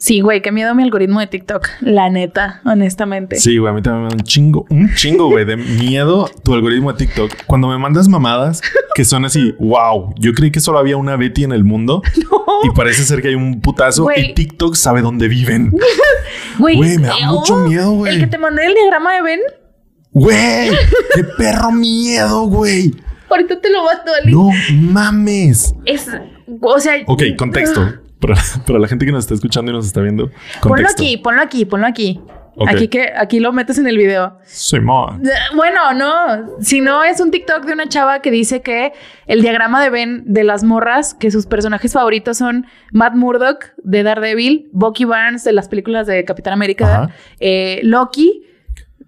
Sí, güey, qué miedo mi algoritmo de TikTok. La neta, honestamente. Sí, güey, a mí también me da un chingo, un chingo, güey, de miedo tu algoritmo de TikTok. Cuando me mandas mamadas que son así, wow, yo creí que solo había una Betty en el mundo y parece ser que hay un putazo Güey. y TikTok sabe dónde viven. Güey, Güey, me da mucho miedo, güey. El que te mandé el diagrama de Ben, Güey, qué perro miedo, güey. ahorita te lo mando, Ali. No mames. Es, o sea... Ok, contexto. Para, para la gente que nos está escuchando y nos está viendo, contexto. Ponlo aquí, ponlo aquí, ponlo aquí. Aquí que aquí lo metes en el video. Simón. Eh, Bueno, no. Si no, es un TikTok de una chava que dice que el diagrama de Ben de las morras, que sus personajes favoritos son Matt Murdock de Daredevil, Bucky Barnes de las películas de Capitán América, eh, Loki,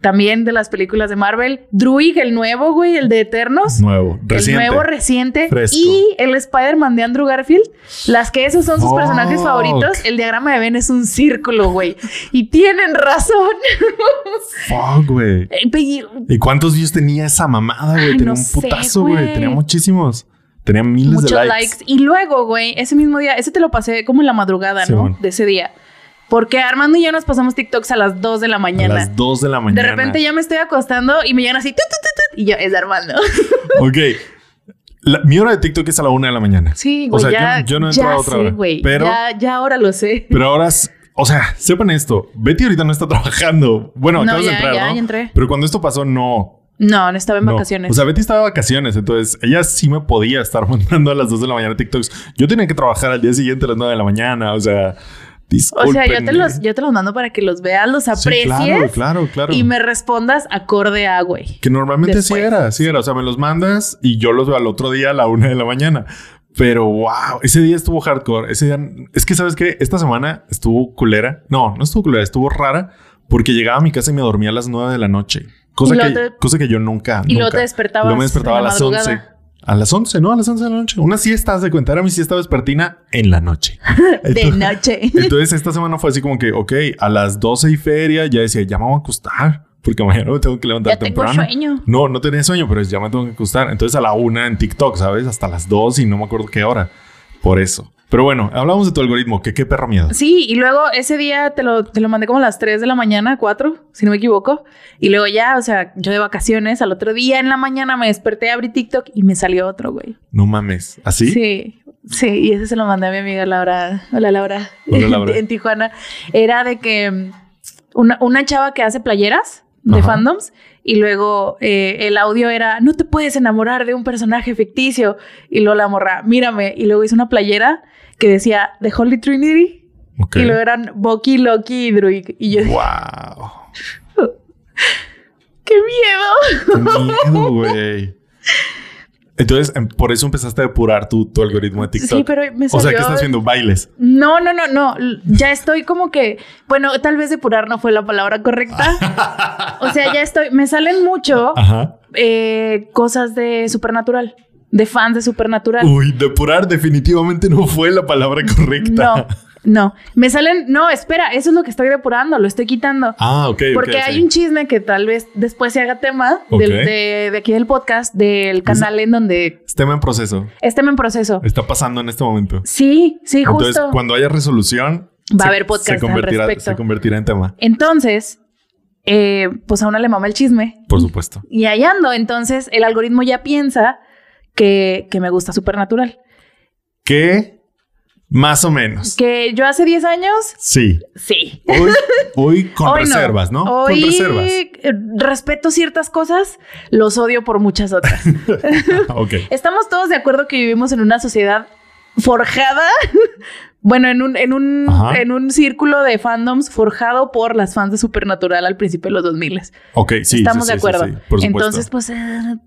también de las películas de Marvel, Druig, el nuevo, güey, el de Eternos. Nuevo, reciente. El nuevo reciente. Fresco. Y el Spider-Man de Andrew Garfield. Las que esos son sus personajes favoritos. El diagrama de Ben es un círculo, güey. Y tienen razón. Fuck, güey. Y- ¿Y cuántos views tenía esa mamada, güey? Ay, Tenía no un putazo, güey. Tenía muchísimos. Tenía miles muchos de likes. likes. Y luego, güey, ese mismo día, ese te lo pasé como en la madrugada. ¿no? De ese día. Porque Armando y yo nos pasamos TikToks a las 2 de la A mañana. las 2 de la de mañana. repente ya me estoy acostando y me llegan así, tut, tut, tut, tut, y yo, es de Armando. Ok. La- mi hora de TikTok es a la una de la mañana. Sí, O güey, sea, ya, yo, yo no he ya entrado a otra sé, hora. Pero, Ya, ya ahora lo sé. pero ahora, o sea, sepan esto. Betty ahorita no está trabajando. Bueno, No, acabas de ya, entrar, ya, ¿no? ya entré. Pero cuando esto pasó, no. No, no estaba en no. vacaciones. O sea, Betty estaba de vacaciones. Entonces, ella sí me podía estar mandando a las 2 de la mañana TikToks. Yo tenía que trabajar al día siguiente a las 9 de la mañana. O sea, O sea, yo te, los, yo te los mando para que los veas, los Sí, aprecies claro, claro, claro. y me respondas acorde a, güey. Que normalmente sí Después. era, sí era. O sea, me los mandas y yo los veo al otro día a la una de la mañana. Pero wow, ese día estuvo hardcore. Ese día, es que sabes que esta semana estuvo culera. No, no estuvo culera, estuvo rara porque llegaba a mi casa y me dormía a las nueve de la noche. Cosa, que, te- cosa que yo nunca. y luego nunca. te despertabas Luego me despertaba a las madrugada. 11. A las 11, ¿no? A las 11 de la noche. Una siesta, haz de cuenta. Era mi siesta vespertina en la noche. De noche. entonces esta semana fue así como que, ok, a las 12 y feria ya decía, ya me voy a acostar. Porque mañana me tengo que levantar Ya tengo temprano. sueño. No, no tenía sueño, pero ya me tengo que acostar. Entonces a la una en TikTok, ¿sabes? Hasta las 2 y no me acuerdo qué hora. Por eso. Pero bueno, hablamos de tu algoritmo. Que qué perro miedo. Sí, y luego ese día te lo, te lo mandé como a las 3 de la mañana, 4, si no me equivoco. Y luego ya, o sea, yo de vacaciones, al otro día en la mañana me desperté, abrí TikTok y me salió otro, güey. No mames. ¿Así? Sí, sí, y ese se lo mandé a mi amiga Laura. Hola, Laura. Hola, Laura. en Tijuana. Era de que mm, una, una chava que hace playeras de Ajá. fandoms y luego eh, el audio era, no te puedes enamorar de un personaje ficticio. Y luego la morra, mírame. Y luego hizo una playera que decía The Holy Trinity. Y luego eran Bucky, Loki y Druid. Y yo Wow. ¡qué miedo! Qué miedo, güey. Entonces, em, por eso empezaste a depurar tu, tu algoritmo de TikTok. Sí, pero me O sea, salió- ¿qué estás haciendo? Bailes. No, no, no, no. Ya estoy como que, bueno, tal vez depurar no fue la palabra correcta. O sea, ya estoy, me salen mucho Ajá. eh, cosas de Supernatural, de fans de Supernatural. Uy, depurar definitivamente no fue la palabra correcta. No, no. Me salen, no, espera, eso es lo que estoy depurando, lo estoy quitando. Ah, ok. Porque hay un chisme que tal vez después se haga tema del- de, de aquí del podcast, del canal en donde Es tema en proceso. estén en proceso. Está pasando en este momento. Sí, sí, justo. Entonces, cuando haya resolución, Va a haber podcast se al convertirá, respecto. se convertirá en tema. Entonces, eh, pues a una le mama el chisme. Por supuesto. Y ahí ando. Entonces, el algoritmo ya piensa que, que me gusta Supernatural. ¿Qué? Más o menos. Que yo hace 10 años, Sí. sí. Hoy, hoy con Hoy no. reservas, ¿no? Hoy Con reservas. respeto ciertas cosas, los odio por muchas otras. ok. Estamos todos de acuerdo que vivimos en una sociedad forjada, bueno, en un, en un, Ajá. en un círculo de fandoms forjado por las fans de Supernatural al principio de los 2000. Ok, sí. Estamos sí, de acuerdo. sí, sí, por supuesto. Entonces, pues eh,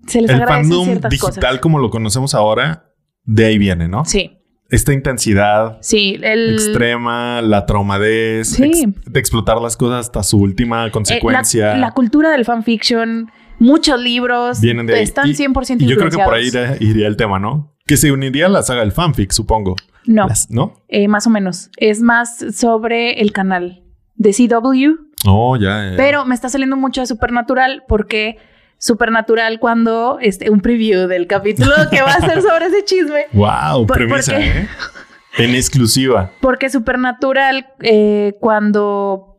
se les el agradecen fandom ciertas digital cosas. como lo conocemos ahora, de ahí viene, ¿no? Sí, Esta intensidad sí. El, extrema, la traumadez, Sí. ex- de explotar las cosas hasta su última eh, consecuencia. la, la cultura del fanfiction, muchos libros vienen de ahí. están Y- 100% Y yo creo que por ahí iría, iría el tema, ¿no? Que se uniría a la saga del fanfic, supongo. No, Las- ¿No? eh, más o menos. Es más sobre el canal de CW, Oh, ya, ya. pero me está saliendo mucho de Supernatural porque Supernatural cuando este un preview del capítulo que va a ser sobre ese chisme. Wow, Por- premisa, porque- ¿eh? En exclusiva. Porque Supernatural, eh, cuando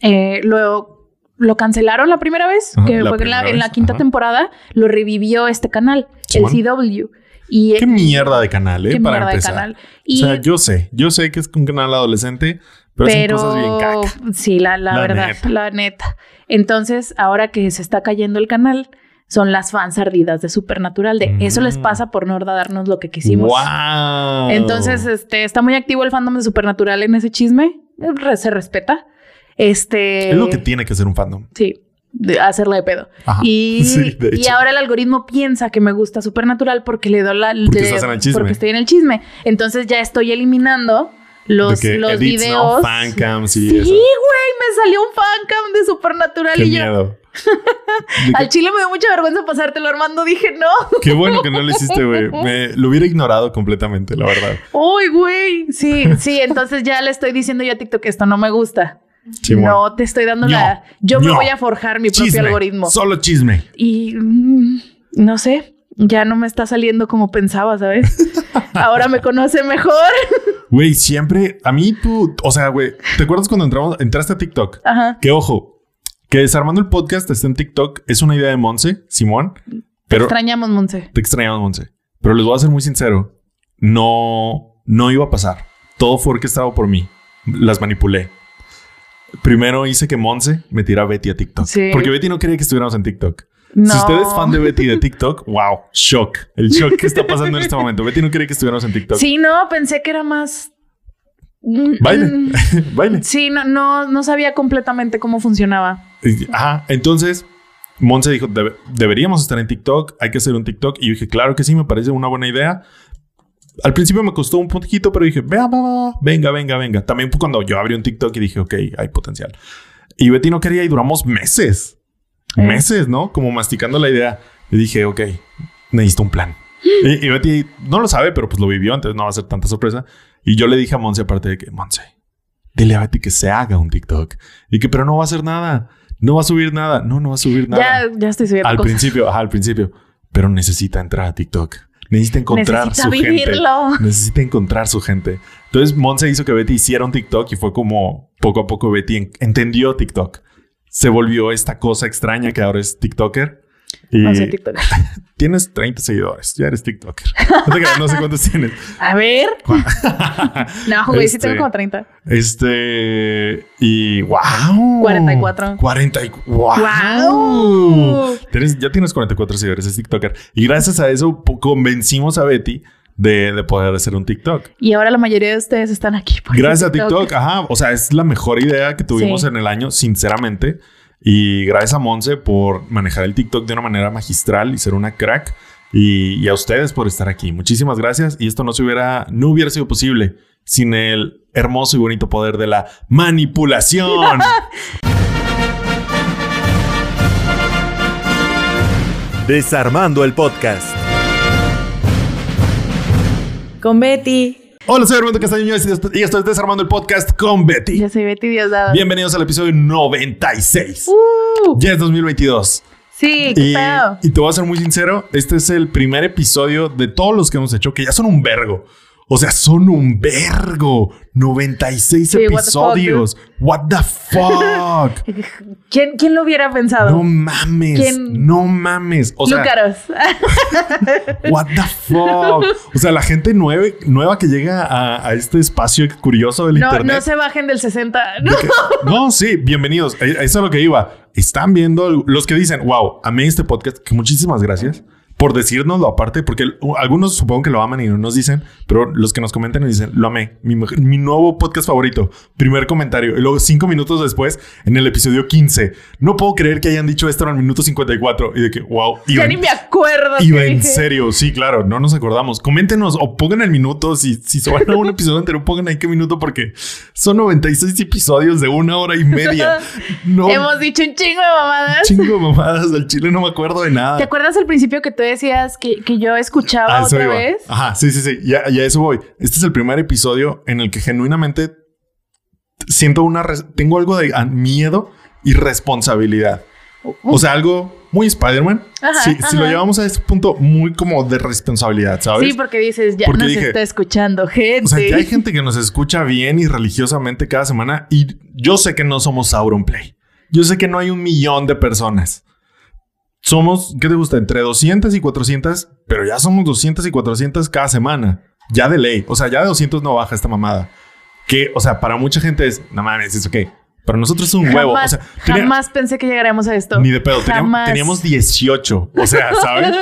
eh, lo, lo cancelaron la primera vez, Ajá, que la fue en la, en quinta ajá. temporada, lo revivió este canal, el CW. Y, Qué mierda de canal, ¿eh? qué Para mierda de empezar. canal. Y, O sea, yo sé, yo sé que es un canal adolescente, pero, pero cosas bien sí, la, la La verdad, neta. la neta. Entonces, ahora que se está cayendo el canal, son las fans ardidas de Supernatural. De eso les Mm. pasa por no darnos lo que quisimos. ¡Wow! Entonces, este, está muy activo el fandom de Supernatural en ese chisme. Se respeta. Este. es lo que tiene que ser un fandom. Sí, de hacerle de pedo. Ajá. Y, Sí, de y ahora el algoritmo piensa que me gusta Supernatural porque le doy la. Porque de- estás en el chisme. Porque estoy en el chisme. Entonces ya estoy eliminando los, los edits, ¿no? videos. Fancams y sí, eso. güey, me salió un fancam de Supernatural Qué y yo. miedo. Al chile me dio mucha vergüenza pasártelo, Armando. Dije, no. Qué bueno que no lo hiciste, güey. Me lo hubiera ignorado completamente, la verdad. Uy, güey. Sí, sí. Entonces ya le estoy diciendo yo a TikTok que esto no me gusta. No te estoy dando No, la. Yo me voy a forjar mi propio algoritmo. Solo chisme. Y mm, no sé, ya no me está saliendo como pensaba, ¿sabes? Ahora me conoce mejor. Güey, siempre, a mí tú, o sea, güey, ¿te acuerdas cuando entramos, entraste a TikTok? Ajá. Que ojo, que desarmando el podcast está en TikTok es una idea de Monse, Simón, Te pero extrañamos, Monse. te extrañamos, Monse. Pero les voy a ser muy sincero, no, no iba a pasar. Todo fue orquestado por mí. Las manipulé. Primero hice que Monse me tirara a Betty a TikTok. Sí. Porque Betty no quería que estuviéramos en TikTok. No. Si usted es fan de Betty de TikTok, wow, shock. El shock que está pasando en este momento. Betty no quería que estuviéramos en TikTok. Sí, no, pensé que era más. Baile, baile. Sí, no, no, no sabía completamente cómo funcionaba. Ajá, entonces Monse dijo, "Debe- deberíamos estar en TikTok, hay que hacer un TikTok. Y yo dije, claro que sí, me parece una buena idea. Al principio me costó un poquito, pero dije, vea, va, va, va, venga, venga, venga. También cuando yo abrí un TikTok y dije, ok, hay potencial. Y Betty no quería y duramos meses. Eh. Meses, ¿no? Como masticando la idea. Y dije, ok, necesito un plan. Y, y Betty no lo sabe, pero pues lo vivió, entonces no va a ser tanta sorpresa. Y yo le dije a Monse, aparte de que, Monse, dile a Betty que se haga un TikTok. Y que, pero no va a hacer nada. No va a subir nada. No, no va a subir nada. Ya, ya estoy subiendo al cosas. principio, ajá, al principio. Pero necesita entrar a TikTok. Necesita encontrar Necesita su vivirlo. gente. Necesita encontrar su gente. Entonces, Monse hizo que Betty hiciera un TikTok y fue como poco a poco Betty en- entendió TikTok. Se volvió esta cosa extraña que ahora es TikToker. Y No sé, TikTok. tienes 30 seguidores. Ya eres TikToker. No, sé cuántos tienes. A ver. No, güey, sí Este, tengo como 30. Este. Y wow. 44. 40. y- Wow. ¡Guau! Tienes- ya tienes 44 seguidores, es TikToker. Y gracias a eso convencimos a Betty de, de poder hacer un TikTok. Y ahora la mayoría de ustedes están aquí. por Gracias a TikTok, ajá. O sea, es la mejor idea que tuvimos Sí. en el año, sinceramente. Y gracias a Monse por manejar el TikTok de una manera magistral y ser una crack. Y, y a ustedes por estar aquí. Muchísimas gracias. Y esto no se hubiera, no hubiera sido posible sin el hermoso y bonito poder de la manipulación. Desarmando el podcast. Con Betty. Hola, soy Armando Castaño y esto es Desarmando el Podcast con Betty. Ya soy Betty Diosdado. Bienvenidos al episodio 96. Uh, Ya es 2022. sí, qué Y, pedo. y te voy a ser muy sincero, este es el primer episodio de todos los que hemos hecho que ya son un vergo. O sea, son un vergo. 96 Sí, what the fuck, episodios. What the fuck? ¿Quién, ¿Quién lo hubiera pensado? no mames. ¿Quién? No mames. O sea, Lúcaros. what the fuck? O sea, la gente nueve- nueva que llega a, a este espacio curioso del No, internet. no se bajen del 60. No. Que- no, sí, bienvenidos. Eh, Eso es lo que iba. Están viendo los que dicen, wow, amé este podcast, que muchísimas gracias por decírnoslo aparte, porque algunos supongo que lo aman y no nos dicen, pero los que nos comentan nos dicen, lo amé, mi, mi nuevo podcast favorito, primer comentario, y luego cinco minutos después, en el episodio 15, no puedo creer que hayan dicho esto en el minuto 54, y de que, wow, Ya iba, ni me acuerdo. iba en dije. serio, sí, claro, no nos acordamos, coméntenos o pongan el minuto, si, si se van a un episodio entero, pongan ahí qué minuto, porque son 96 episodios de una hora y media. No, Hemos dicho un chingo de mamadas. chingo de mamadas del chile, no me acuerdo de nada. ¿Te acuerdas al principio que tú decías que, que yo escuchaba otra iba. vez? Ajá, sí, sí, sí. Ya, ya eso voy. Este es el primer episodio en el que genuinamente siento una... Tengo algo de ah, miedo y responsabilidad. O sea, algo muy Spider-Man. Si, si lo llevamos a ese punto muy como de responsabilidad, ¿sabes? Sí, porque dices, ya Porque nos dije, está escuchando gente. O sea, que hay gente que nos escucha bien y religiosamente cada semana y yo sé que no somos Sauron Play. Yo sé que no hay un millón de personas. Somos, ¿qué te gusta? Entre 200 y 400, pero ya somos 200 y 400 cada semana. Ya de ley. O sea, ya de 200 no baja esta mamada. Que, o sea, para mucha gente es, no mames, es ok. Para nosotros es un huevo. O sea, tenía- jamás pensé que llegaríamos a esto. ni de pedo. Teníamos 18. O sea, ¿sabes?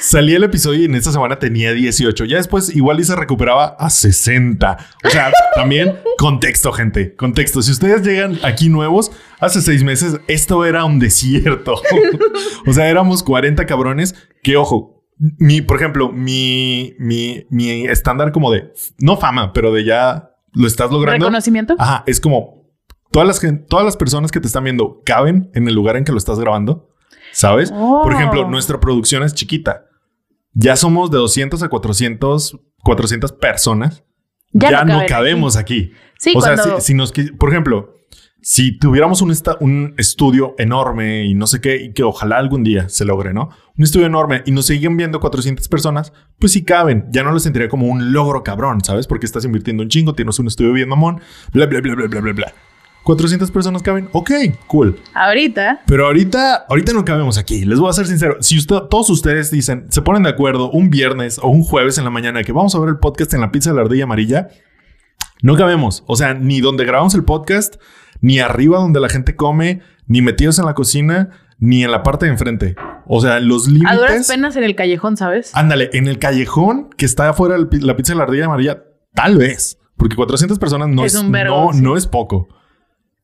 Salí el episodio y en esta semana tenía 18. Ya después igual y se recuperaba a 60. O sea, también contexto, gente. Contexto. Si ustedes llegan aquí nuevos, hace seis meses esto era un desierto. o sea, éramos 40 cabrones que, ojo, mi, por ejemplo, mi, mi, mi estándar como de, no fama, pero de ya lo estás logrando. ¿Reconocimiento? Ajá, es como todas las, todas las personas que te están viendo caben en el lugar en que lo estás grabando, ¿sabes? Oh. Por ejemplo, nuestra producción es chiquita. Ya somos de 200 a 400, 400 personas. Ya, Ya no cabemos aquí. Sí, o sea, si, si nos, por ejemplo, si tuviéramos un, esta- un estudio enorme y no sé qué, y que ojalá algún día se logre, ¿no? Un estudio enorme y nos siguen viendo 400 personas, pues sí caben. Ya no lo sentiría como un logro cabrón, ¿sabes? Porque estás invirtiendo un chingo, tienes un estudio bien mamón, bla, bla, bla, bla, bla, bla, bla. 400 personas caben, ok, cool. Ahorita. Pero ahorita, ahorita no cabemos aquí. Les voy a ser sincero. Si usted, todos ustedes dicen, se ponen de acuerdo un viernes o un jueves en la mañana que vamos a ver el podcast en la pizza de la ardilla amarilla, no cabemos. O sea, ni donde grabamos el podcast, ni arriba donde la gente come, ni metidos en la cocina, ni en la parte de enfrente. O sea, los A duras límites. penas en el callejón, ¿sabes? Ándale, en el callejón que está afuera de la pizza de la ardilla amarilla, tal vez. Porque 400 personas no Es es, un verbo, no, sí. no es poco.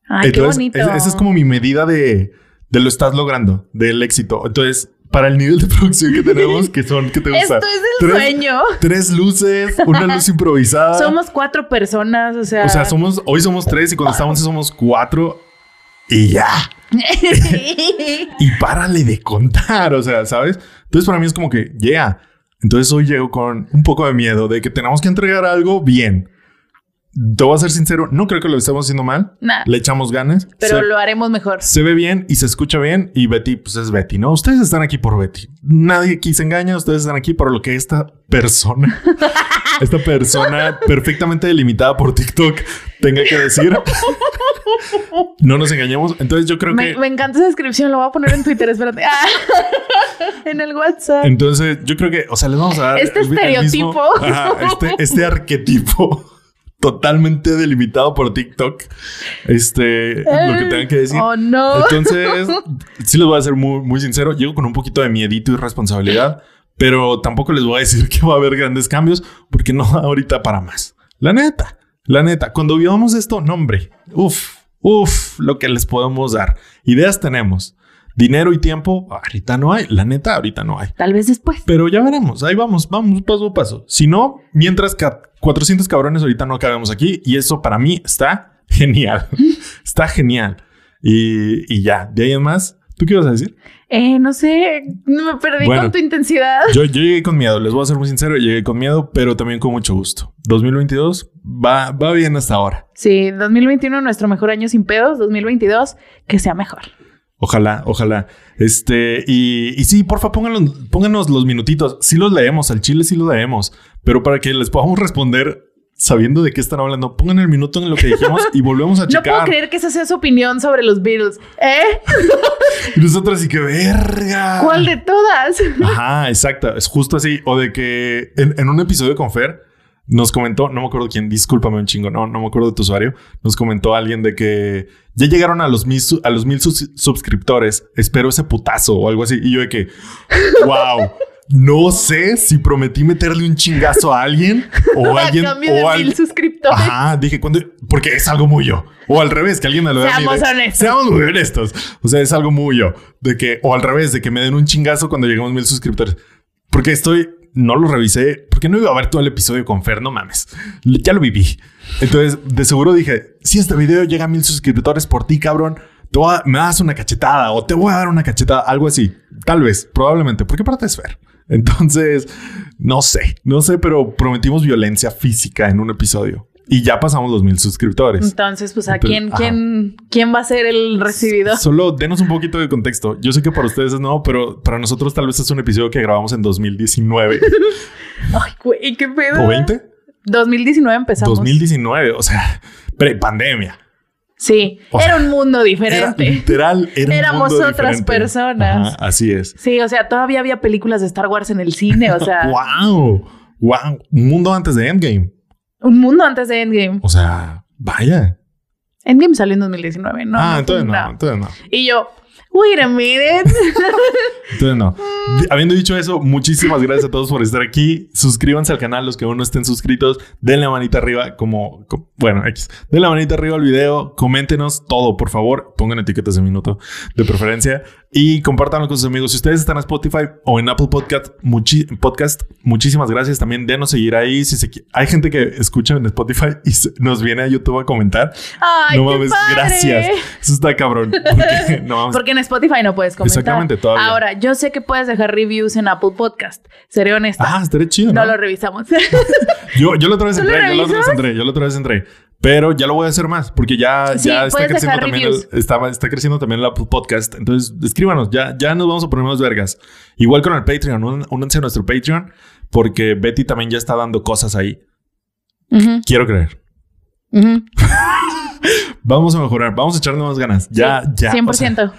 Ay, qué Entonces, bonito. es- esa es como mi medida de, de lo estás logrando, del éxito. Entonces, para el nivel de producción que tenemos, que son, ¿qué te gusta? Esto es el Tres- sueño. Tres luces, una luz improvisada. Somos cuatro personas, o sea. O sea, somos, hoy somos tres y cuando estamos somos cuatro y ya. Y párale de contar, o sea, ¿sabes? Entonces para mí es como que, yeah. Entonces hoy llego con un poco de miedo de que tenemos que entregar algo bien. Te voy a ser sincero, no creo que lo estemos haciendo mal. Nah. Le echamos ganas. pero se, lo haremos mejor. se ve bien y se escucha bien. Y Betty, pues es Betty, ¿no? Ustedes están aquí por Betty. Nadie aquí se engaña. Ustedes están aquí por lo que esta persona, esta persona perfectamente delimitada por TikTok tenga que decir. No nos engañemos. Entonces yo creo Me, que... me encanta esa descripción, lo voy a poner en Twitter, espérate. Ah, en el WhatsApp. Entonces, yo creo que, o sea, les vamos a dar. Este el- el estereotipo. mismo- ajá, este, este arquetipo totalmente delimitado por TikTok. Este, lo que tengan que decir. Oh, no. Entonces, sí les voy a ser muy, muy sincero. Llego con un poquito de miedito y responsabilidad, pero tampoco les voy a decir que va a haber grandes cambios porque no ahorita para más. La neta, la neta, cuando vivamos esto, no, hombre, uff, uff, lo que les podemos dar. Ideas tenemos. Dinero y tiempo, ahorita no hay. La neta, ahorita no hay. Tal vez después. Pero ya veremos, ahí vamos, vamos paso a paso. Si no, mientras ca- 400 cabrones ahorita no acabemos aquí y eso para mí está genial. está genial. Y, y ya, de ahí en más, ¿tú qué ibas a decir? Eh, no sé, me perdí Bueno. con tu intensidad. Yo, yo llegué con miedo, les voy a ser muy sincero, llegué con miedo, pero también con mucho gusto. 2022 va, va bien hasta ahora. Sí, 2021 nuestro mejor año sin pedos, 2022 que sea mejor. Ojalá, ojalá. Este, y, y sí, porfa, pónganos, pónganos los minutitos. Sí los leemos, al chile sí los leemos, pero para que les podamos responder sabiendo de qué están hablando, pongan el minuto en lo que dijimos y volvemos a No puedo checar. creer que esa sea su opinión sobre los Beatles. ¿Eh? y nosotros sí que verga. ¿Cuál de todas? Ajá, exacto. Es justo así. O de que en, en un episodio con Fer nos comentó, no me acuerdo quién, discúlpame un chingo, no, no me acuerdo de tu usuario. Nos comentó alguien de que ya llegaron a los mil, a los mil sus- suscriptores. Espero ese putazo o algo así. Y yo de que, wow. No sé si prometí meterle un chingazo a alguien o A alguien de o al- mil suscriptores. Ajá, dije cuando porque es algo muy yo. O al revés, que alguien me lo dé Seamos de- honestos. Seamos muy honestos. O sea, es algo muy yo. De que, o al revés, de que me den un chingazo cuando lleguemos mil suscriptores. Porque estoy, no lo revisé, porque no iba a ver todo el episodio con Fer, no mames. Ya lo viví. Entonces, de seguro dije, si este video llega a mil suscriptores por ti, cabrón, me das una cachetada o te voy a dar una cachetada, algo así. Tal vez, probablemente, porque aparte es Fer. Entonces, no sé, no sé, pero prometimos violencia física en un episodio. Y ya pasamos los mil suscriptores. Entonces, pues, ¿a quién, quién, quién va a ser el recibido? Solo denos un poquito de contexto. Yo sé que para ustedes es nuevo, pero para nosotros tal vez es un episodio que grabamos en 2019 Ay, güey, qué pedo. o 20. 2019 empezamos. 2019, o sea, pre-pandemia. Sí, O era un mundo Era diferente. literal, era un Éramos mundo otras diferente. personas. Ajá, así es. Sí, o sea, todavía había películas de Star Wars en el cine, o sea, wow, wow, un mundo antes de Endgame. Un mundo antes de Endgame. O sea, vaya. Endgame salió en 2019, ¿no? ah, no, entonces no, no. entonces no. Y yo, wait a minute. Entonces no. Di- Habiendo dicho eso, muchísimas gracias a todos por estar aquí. Suscríbanse al canal, los que aún no estén suscritos. Denle manita arriba, como, co- bueno, X. Denle la manita arriba al video. Coméntenos todo, por favor. Pongan etiquetas de minuto de preferencia y compártanlo con sus amigos. Si ustedes están en Spotify o en Apple Podcast, podcast muchísimas gracias. También denos seguir ahí. Si se hay gente que escucha en Spotify y nos viene a YouTube a comentar. Ay, no qué mames, padre. gracias. Eso está cabrón. Porque, no mames. Porque en Spotify no puedes comentar. Exactamente, todavía. Ahora, yo sé que puedes dejar reviews en Apple Podcast. Seré honesta. Ah, estaría chido, no ¿no? lo revisamos. Yo, yo la otra vez ¿Tú lo entré, yo la otra vez entré, yo la otra vez entré. Pero ya lo voy a hacer más, porque ya, Sí, ya está creciendo también el, reviews. está, está creciendo también el Apple Podcast. Entonces, escríbanos, ya, ya nos vamos a poner más vergas. Igual con el Patreon, un- únanse a nuestro Patreon, porque Betty también ya está dando cosas ahí. Quiero creer. Vamos a mejorar, vamos a echarle más ganas. Ya, Sí, ya. o sea, 100%.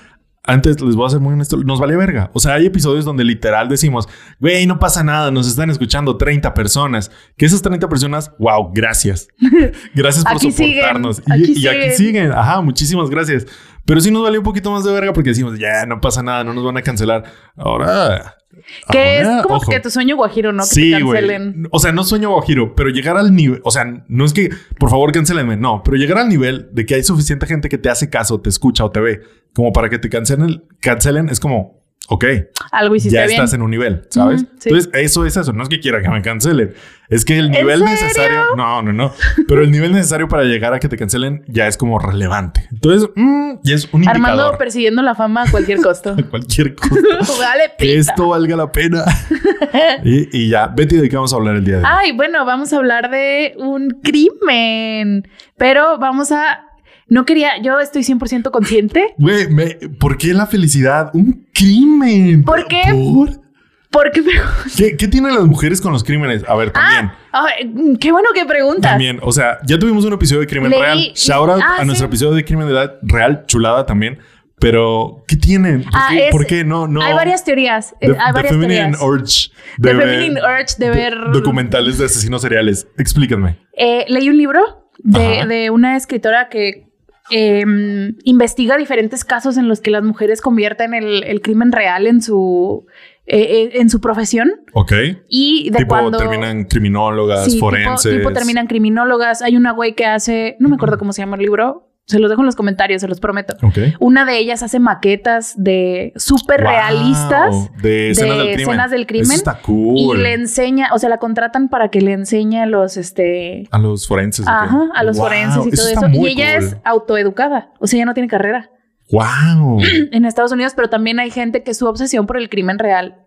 Antes les voy a ser muy honesto, nos vale verga. O sea, hay episodios donde literal decimos, güey, no pasa nada, nos están escuchando 30 personas. Que esas 30 personas, wow, gracias. Gracias por Aquí siguen, soportarnos. y, aquí y aquí siguen. siguen. Ajá, muchísimas gracias. Pero sí nos vale un poquito más de verga porque decimos, ya, no pasa nada, no nos van a cancelar. Ahora. que es como ojo. que tu sueño guajiro, ¿no? Que Sí, te güey. cancelen. O sea, no sueño guajiro, pero llegar al nivel, o sea, no es que, por favor, cancelenme, no, pero llegar al nivel de que hay suficiente gente que te hace caso, te escucha o te ve, como para que te cancelen, cancelen, es como, ok, Algo hiciste ya bien. estás en un nivel, ¿sabes? Sí. Entonces, eso es eso, no es que quiera que me cancelen, es que el nivel necesario, no, no, no, pero el nivel necesario para llegar a que te cancelen ya es como relevante. Entonces, mm, ya es un Armando indicador. persiguiendo la fama a cualquier costo. Cualquier cosa. Vale, que esto valga la pena. y, y ya, Betty, ¿de qué vamos a hablar el día de hoy? Ay, bueno, vamos a hablar de un crimen, pero vamos a... No quería, yo estoy 100% consciente Güey, ¿por qué la felicidad? Un crimen. ¿Por qué? ¿Por? porque me... ¿Qué, qué tienen las mujeres con los crímenes? A ver, también. Ah, qué bueno que preguntas. También, o sea, ya tuvimos un episodio de crimen Leí- real. Shout out Ah, a nuestro episodio de crimen de edad real, chulada también. Pero, ¿qué tienen? ¿Por, Ah, qué, es- por qué no? no? Hay varias teorías. eh, The, hay the varias feminine teorías. urge. The ver- feminine urge de ver... Documentales de asesinos seriales. Explíquenme. Eh, leí un libro de, de una escritora que eh, investiga diferentes casos en los que las mujeres convierten el, el crimen real en su, eh, eh, en su profesión. Ok. Y de tipo, cuando... terminan criminólogas, Sí, tipo- forenses. Tipo, terminan criminólogas. Hay una güey que hace, no me acuerdo cómo se llama el libro, se los dejo en los comentarios, se los prometo. Una de ellas hace maquetas de súper Wow, realistas De escenas de del crimen. escenas del crimen. Eso está cool. y le enseña, o sea, la contratan para que le enseñe a los, este, A los forenses. ajá, a los Wow, forenses y todo eso. Y ella cool. es autoeducada, o sea, ella no tiene carrera Wow. en Estados Unidos, pero también hay gente que su obsesión por el crimen real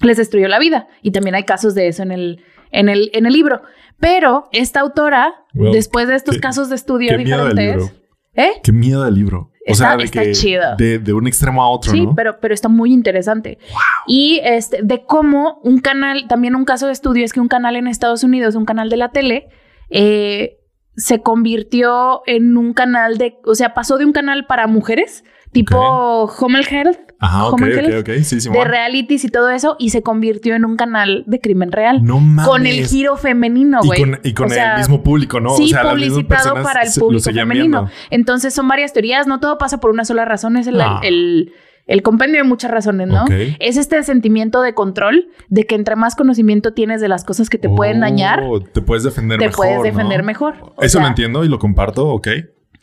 les destruyó la vida. Y también hay casos de eso en el, en el, en el libro. Pero esta autora, Well, después de estos qué- casos de estudio qué miedo del diferentes, libro. ¿eh? Qué miedo del libro. O Está- sea, de está que chido. De, de un extremo a otro, Sí, ¿no? pero, pero está muy interesante. Y este, de cómo un canal, también un caso de estudio es que un canal en Estados Unidos, un canal de la tele, eh, se convirtió en un canal de, o sea, pasó de un canal para mujeres, tipo Home Health, Ajá, ok, ok, ok. Sí, sí, de realities y todo eso, y se convirtió en un canal de crimen real. No mames. con el giro femenino, Y güey. con, y con O sea, el mismo público, ¿no? Sí, o sea, publicitado para el público femenino. viendo. Entonces son varias teorías, no todo pasa por una sola razón, es el, el, el compendio de muchas razones, ¿no? Ok. Es este sentimiento de control, de que entre más conocimiento tienes de las cosas que te pueden dañar, Oh, Te puedes defender te mejor. puedes defender ¿no? mejor. O Eso sea, lo entiendo y lo comparto, ok.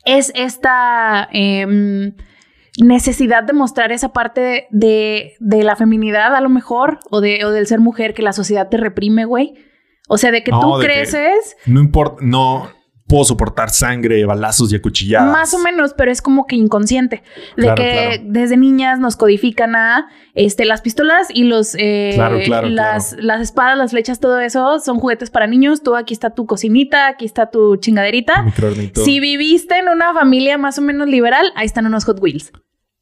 Es esta em, necesidad de mostrar esa parte de, de, de la feminidad, a lo mejor, o, de, o del ser mujer que la sociedad te reprime, güey. O sea, de que No, tú de que- creces. No importa, no. Puedo soportar sangre, balazos y acuchilladas. Más o menos, pero es como que inconsciente. De Claro, que claro. desde niñas nos codifican a este, las pistolas y los eh, Claro, claro, las, las espadas, las flechas, todo eso son juguetes para niños. Tú aquí está tu cocinita, aquí está tu chingaderita. Si viviste en una familia más o menos liberal, ahí están unos Hot Wheels.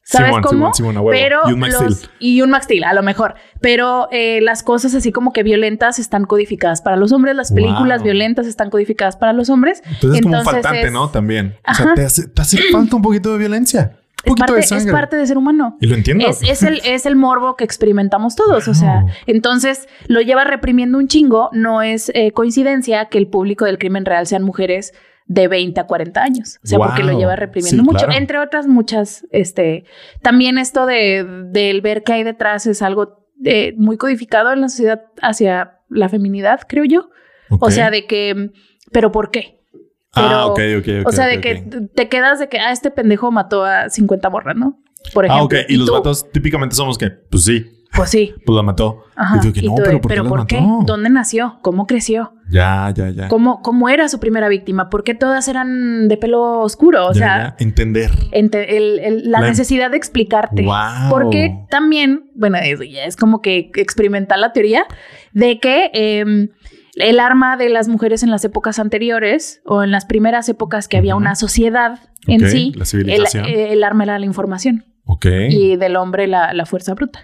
¿Sabes Simón, cómo? Simón. Pero Y un Max los- Steel. y un Max Steel, a lo mejor. Pero eh, las cosas así como que violentas están codificadas para los hombres, las películas Wow. violentas están codificadas para los hombres. Entonces es como un faltante, es- ¿no? También. O sea, te hace, te hace falta un poquito de violencia. Un Es poquito parte, de es parte de ser humano. Y lo entiendo. Es, es el, es el morbo que experimentamos todos. O sea, entonces lo lleva reprimiendo un chingo. No es eh, coincidencia que el público del crimen real sean mujeres de 20 a 40 años. O sea, porque lo lleva reprimiendo Sí, mucho. claro. Entre otras muchas, este, también esto de, del ver qué hay detrás es algo eh, muy codificado en la sociedad hacia la feminidad, creo yo. O sea, de que, pero ¿por qué? Ah, ok, ok, ok. o sea, de que te quedas de que, ah, este pendejo mató a 50 morras, ¿no? Por Ah, ejemplo. ok. Y los tú, vatos típicamente somos que, pues sí, Pues sí. pues la mató. Ajá. Y que no, pero ¿por qué la por qué? mató? ¿Dónde nació? ¿Cómo creció? Ya, ya, ya. ¿Cómo, ¿Cómo era su primera víctima? ¿Por qué todas eran de pelo oscuro? O Ya, sea, ya. Entender. ente- el- el- la, La- necesidad de explicarte. Wow. Porque también, bueno, es como que experimentar la teoría de que eh, el arma de las mujeres en las épocas anteriores o en las primeras épocas que había una sociedad en sí, la el, civilización. el arma era la información Ok. y del hombre la, la fuerza bruta.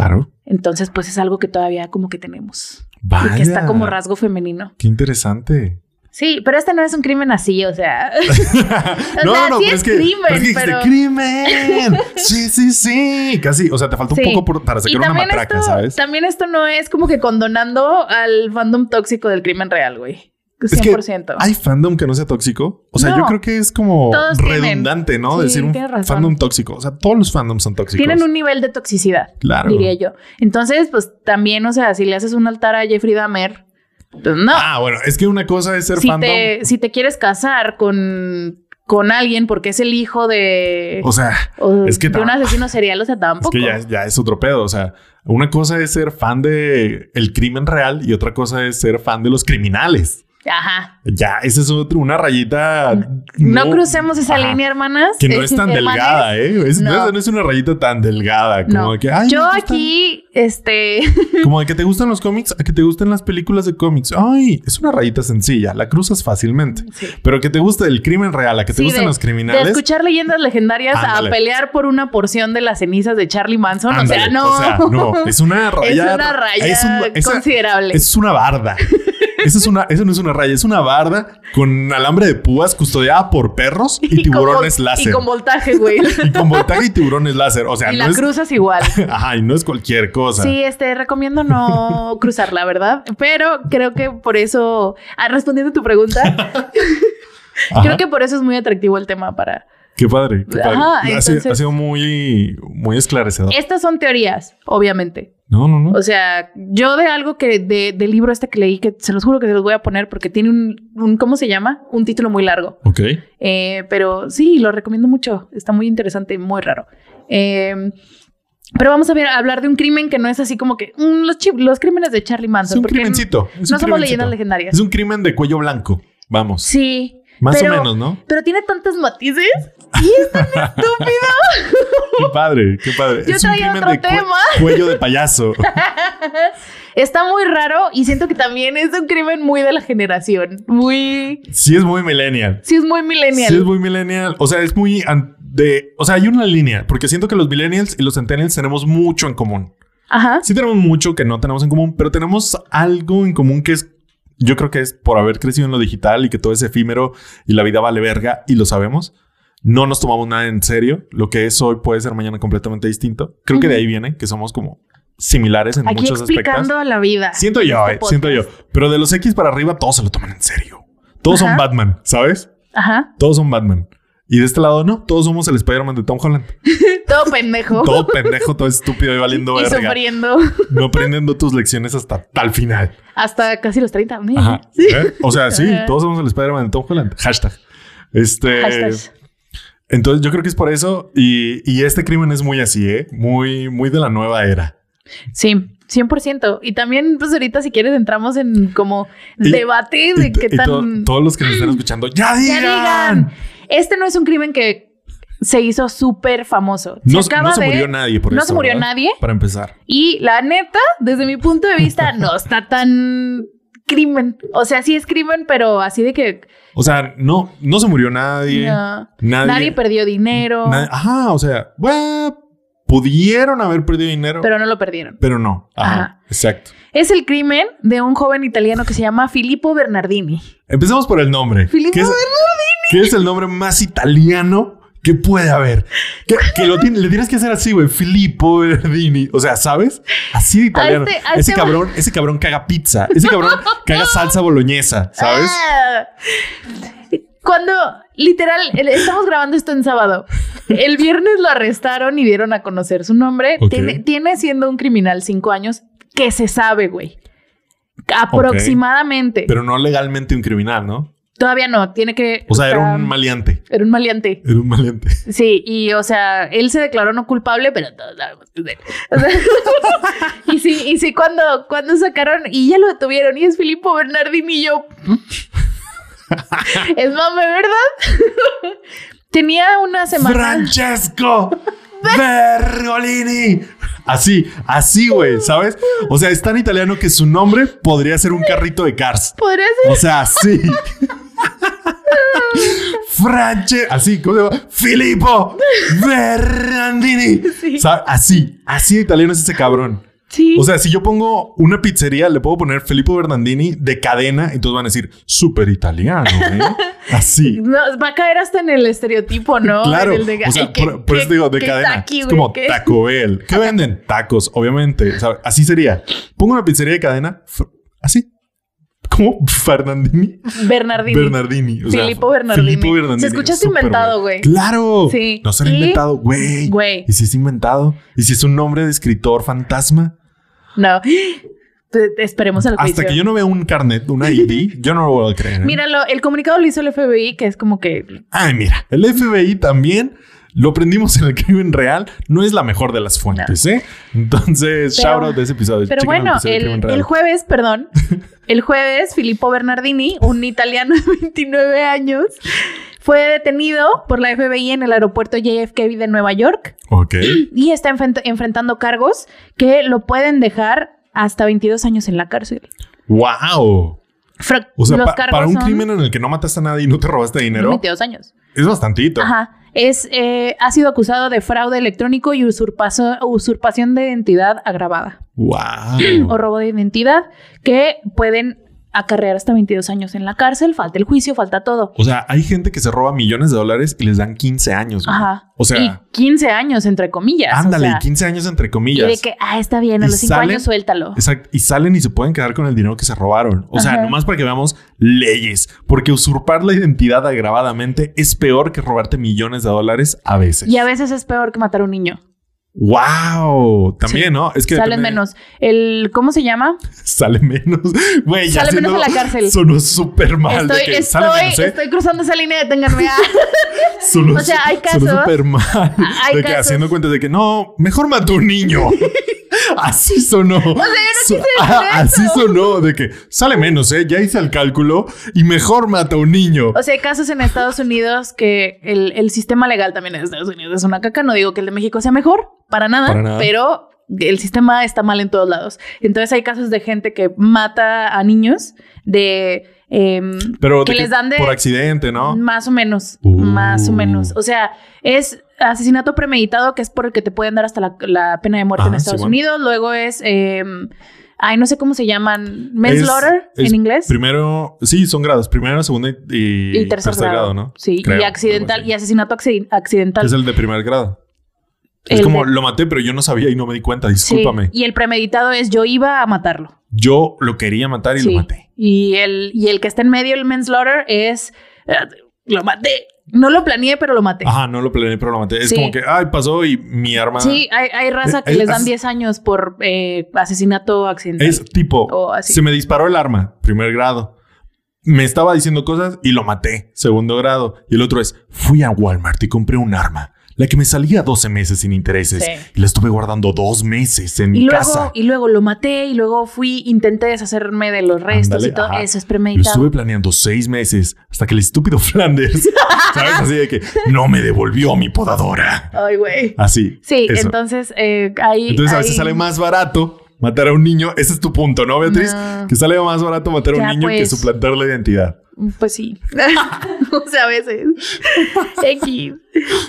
Claro. Entonces, pues es algo que todavía como que tenemos. Vaya. Y que está como rasgo femenino. Qué interesante. Sí, pero este no es un crimen así, o sea. no, sea, no, sí pero es que, crimen, pero es que dijiste, pero- crimen. Sí, sí, sí. Casi, o sea, te faltó Sí. un poco por- para Y sacar una matraca, esto, ¿sabes? también esto no es como que condonando al fandom tóxico del crimen real, güey. Es que 100%. hay fandom que no sea tóxico. O sea, No. yo creo que es como tienen. redundante, ¿no? Sí, Decir un razón. fandom tóxico. O sea, todos los fandoms son tóxicos. Tienen un nivel de toxicidad, Claro. diría yo. Entonces, pues también, o sea, si le haces un altar a Jeffrey Dahmer, pues no. Ah, bueno, es que una cosa es ser si, fandom. te, si te quieres casar con, con alguien porque es el hijo de, O sea, o es que de un asesino serial, o sea, es tampoco. que ya, ya es otro pedo. O sea, una cosa es ser fan de el crimen real y otra cosa es ser fan de los criminales. Ajá. Ya, esa es otro, una rayita. No, crucemos esa Ajá. línea, hermanas. Que no es tan delgada, ¿eh? Es- no. No. es- una rayita tan delgada. Como No. de que, ay, Yo gustan- aquí, este, Como de que te gustan los cómics a que te gusten las películas de cómics. Ay, es una rayita sencilla, la cruzas fácilmente. Sí. Pero que te guste el crimen real, a que te Sí, gustan de- los de criminales. escuchar leyendas legendarias Ándale. a pelear por una porción de las cenizas de Charlie Manson. ándale, o sea, no. O sea, no, es una raya. Es una raya es un- esa- considerable. Es una barda. Esa es una, eso no es una raya, es una barda con alambre de púas custodiada por perros y, tiburones láser. Y con voltaje, güey. Y con voltaje y tiburones láser. O sea, y no la es. cruzas igual. Ajá, y no es cualquier cosa. Sí, este, recomiendo no cruzarla, ¿verdad? Pero creo que por eso, ah, respondiendo a tu pregunta, creo que por eso es muy atractivo el tema para... Qué padre, qué padre. Ajá, ha, sido, entonces- ha sido muy, muy esclarecedor. Estas son teorías, obviamente. No, no, no. O sea, yo de algo que de, del libro este que leí, que se los juro que se los voy a poner porque tiene un, un ¿cómo se llama? Un título muy largo. ok. Eh, pero sí, lo recomiendo mucho. Está muy interesante y muy raro. Eh, pero vamos a ver, a hablar de un crimen que no es así como que mm, los, los crímenes de Charlie Es Manson. un crimencito. es un no somos crimencito. leyendas legendarias. Es un crimen de cuello blanco. Vamos. Sí. Más pero- o menos, ¿no? Pero tiene tantos matices y es tan estúpido. Qué padre, qué padre. Yo es traía otro de tema. cuello de payaso. Está muy raro y siento que también es un crimen muy de la generación. Muy. Sí es muy millennial. Sí, es muy millennial. Sí es muy millennial. O sea, es muy de... O sea, hay una línea. Porque siento que los millennials y los centennials tenemos mucho en común. Ajá. Sí tenemos mucho que no tenemos en común, pero tenemos algo en común que es... Yo creo que es por haber crecido en lo digital y que todo es efímero y la vida vale verga y lo sabemos. No nos tomamos nada en serio. Lo que es hoy puede ser mañana completamente distinto. Creo que de ahí viene que somos como similares en Aquí muchos aspectos. explicando la vida. Siento yo, Este eh, siento yo. Pero de los X para arriba, todos se lo toman en serio. Todos son. Batman, ¿sabes? Ajá. Todos son Batman. Y de este lado, no, todos somos el Spider-Man de Tom Holland. Todo pendejo. Todo pendejo, todo estúpido y valiendo y verga. sufriendo No aprendiendo tus lecciones hasta tal final. hasta casi los 30. ¿no? Ajá. Sí. ¿Eh? O sea, sí, todos somos el Spider-Man de Tom Holland. Hashtag. Este. Hashtag. Entonces, yo creo que es por eso. Y, y este crimen es muy así, ¿eh? Muy, muy de la nueva era. Sí, 100%. Y también, pues ahorita si quieres entramos en como Y- debate de Y- qué y to- tan... todos los que nos están escuchando, ¡ya Ya digan! Este no es un crimen que se hizo súper famoso. Se No, acaba no se de- murió nadie por no eso. se murió ¿verdad? nadie. Para empezar. Y la neta, desde mi punto de vista, no está tan crimen. O sea, sí es crimen, pero así de que O sea, no, no se murió nadie. no. Nadie. nadie perdió dinero, nadie- Ajá, o sea, bueno, pudieron haber perdido dinero, pero, pero no lo perdieron. no. Ajá, Ajá. exacto. Es el crimen de un joven italiano que se llama Filippo Bernardini. Empecemos por el nombre. Filippo ¿Qué ¿Qué es el nombre más italiano que puede haber? Que, que lo tiene- le tienes que hacer así, güey. Filippo Bernardini. O sea, ¿sabes? Así de italiano. este- ese este- cabrón, ese cabrón caga pizza. Ese cabrón caga salsa boloñesa, ¿sabes? Ah. Cuando, literal, estamos grabando esto en sábado. El viernes lo arrestaron y dieron a conocer su nombre. Tiene, tiene siendo un criminal cinco años que se sabe, güey. Aproximadamente. Pero no legalmente un criminal, ¿no? Todavía no, tiene que. O sea, era un maleante. Era un maleante. Era un maleante. Sí, y o sea, él se declaró no culpable, pero todos sabemos que es él. O sea, y sí, y sí, cuando, cuando sacaron y ya lo detuvieron, y es Filippo Bernardini y yo. es mame, ¿verdad? Tenía una semana. Francesco Bergolini. Así, así, güey, ¿sabes? O sea, es tan italiano que su nombre podría ser un carrito de cars. Podría ser. O sea, sí. Franche, así, ¿cómo se llama? Filippo Berrandini. Sí. Así, así de italiano es ese cabrón. Sí. O sea, si yo pongo una pizzería, le puedo poner Filippo Bernardini de cadena y todos van a decir súper italiano, ¿eh? Así. No, va a caer hasta en el estereotipo, ¿no? Claro, En el de- o sea, por, eso digo de cadena. taqui, es como qué- Taco Bell. ¿Qué venden? Tacos, obviamente. O sea, así sería. Pongo una pizzería de cadena, así. ¿Cómo? Fernandini. Bernardini. Bernardini. O sea, Filippo Bernardini. Filippo Bernardini. Se escucha inventado, güey. Claro. Sí. No será Y- inventado, güey. Güey. ¿Y si es inventado? ¿Y si es un nombre de escritor fantasma? No. Te Esperemos al juicio. Hasta que yo no vea un carnet, una ID, yo no lo voy a creer. ¿eh? Míralo, el comunicado lo hizo el FBI, que es como que Ay, mira, el FBI también lo aprendimos en el crimen real. No es la mejor de las fuentes, ¿eh? Entonces, Pero- shout out de ese episodio. Pero Chequen bueno, el jueves, perdón, el jueves, Filippo Bernardini, un italiano de 29 años, fue detenido por la FBI en el aeropuerto JFK de Nueva York Ok. y está enfrent- enfrentando cargos que lo pueden dejar hasta 22 años en la cárcel. ¡Wow! Fra- O sea, pa- para un son crimen en el que no mataste a nadie y no te robaste dinero, 22 años. es bastantito. Ajá. Es, eh, ha sido acusado de fraude electrónico y usurpación de identidad agravada. ¡Wow! o robo de identidad que pueden acarrear hasta 22 años en la cárcel, falta el juicio, falta todo. O sea, hay gente que se roba millones de dólares y les dan 15 años. güey. Ajá. O sea, y 15 años entre comillas. o ándale, sea, 15 años entre y comillas. de que, ah, está bien, a Y los 5 salen- años suéltalo. Exacto. Y salen y se pueden quedar con el dinero que se robaron. O sea, Ajá. nomás para que veamos leyes. Porque usurpar la identidad agravadamente es peor que robarte millones de dólares a veces. Y a veces es peor que matar a un niño. ¡Wow! También, Sí. ¿no? Es que Salen depende- menos. El, ¿cómo se llama? Sale menos. Güey, ya Sale menos en la cárcel. Sonó súper mal. de estoy, que sale estoy, menos, ¿eh? estoy cruzando esa línea, deténganme. Ah, Sonó o sea, hay casos- súper mal. hay de que haciendo cuentas de que no, mejor mató un niño. Así sonó. O sea, yo no quise decir Así eso. sonó de que sale menos, ¿eh? Ya hice el cálculo y mejor mata a un niño. O sea, hay casos en Estados Unidos que el, el sistema legal también en Estados Unidos es una caca. No digo que el de México sea mejor, para nada, Para nada. pero el sistema está mal en todos lados. Entonces hay casos de gente que mata a niños de... em, Pero que de les dan de- por accidente, ¿no? Más o menos, Uh. más o menos. O sea, es asesinato premeditado, que es por el que te pueden dar hasta la, la pena de muerte en Ajá, Estados sí, bueno. Unidos. Luego es... em, Ay, no sé cómo se llaman. Manslaughter en inglés. Primero, sí, son grados. Primero, segundo y, y y tercer, grado. ¿no? Sí, Creo, y accidental, y asesinato acci- accidental. Es el de primer grado. Es El como de- lo maté, pero yo no sabía y no me di cuenta. Sí, Discúlpame. Y el premeditado es yo iba a matarlo. Yo lo quería matar y Sí. lo maté. Y el, y el que está en medio, el manslaughter, es eh, lo maté. No lo planeé, pero lo maté. Ajá, no lo planeé, pero lo maté. Es como que, ay, pasó y mi arma. Sí, hay, hay raza que Eh, les eh, dan as- 10 años por eh, asesinato accidental. Es tipo, O así. se me disparó el arma, primer grado. Me estaba diciendo cosas y lo maté, segundo grado. Y el otro es, fui a Walmart y compré un arma. La que me salía 12 meses sin intereses. Sí. Y la estuve guardando dos meses en Y mi luego, casa. y luego lo maté y luego fui, intenté deshacerme de los restos y todo. ajá. Eso es Lo premeditado. estuve planeando seis meses hasta que el estúpido Flanders, ¿sabes? Así de que no me devolvió mi podadora. Ay, güey. Así. Sí, eso. entonces eh, ahí. Entonces a veces ahí- sale más barato matar a un niño. Ese es tu punto, ¿no, Beatriz? No. Que sale más barato matar a un Ya, niño que pues. suplantar la identidad. Pues sí. o sea, a veces. X.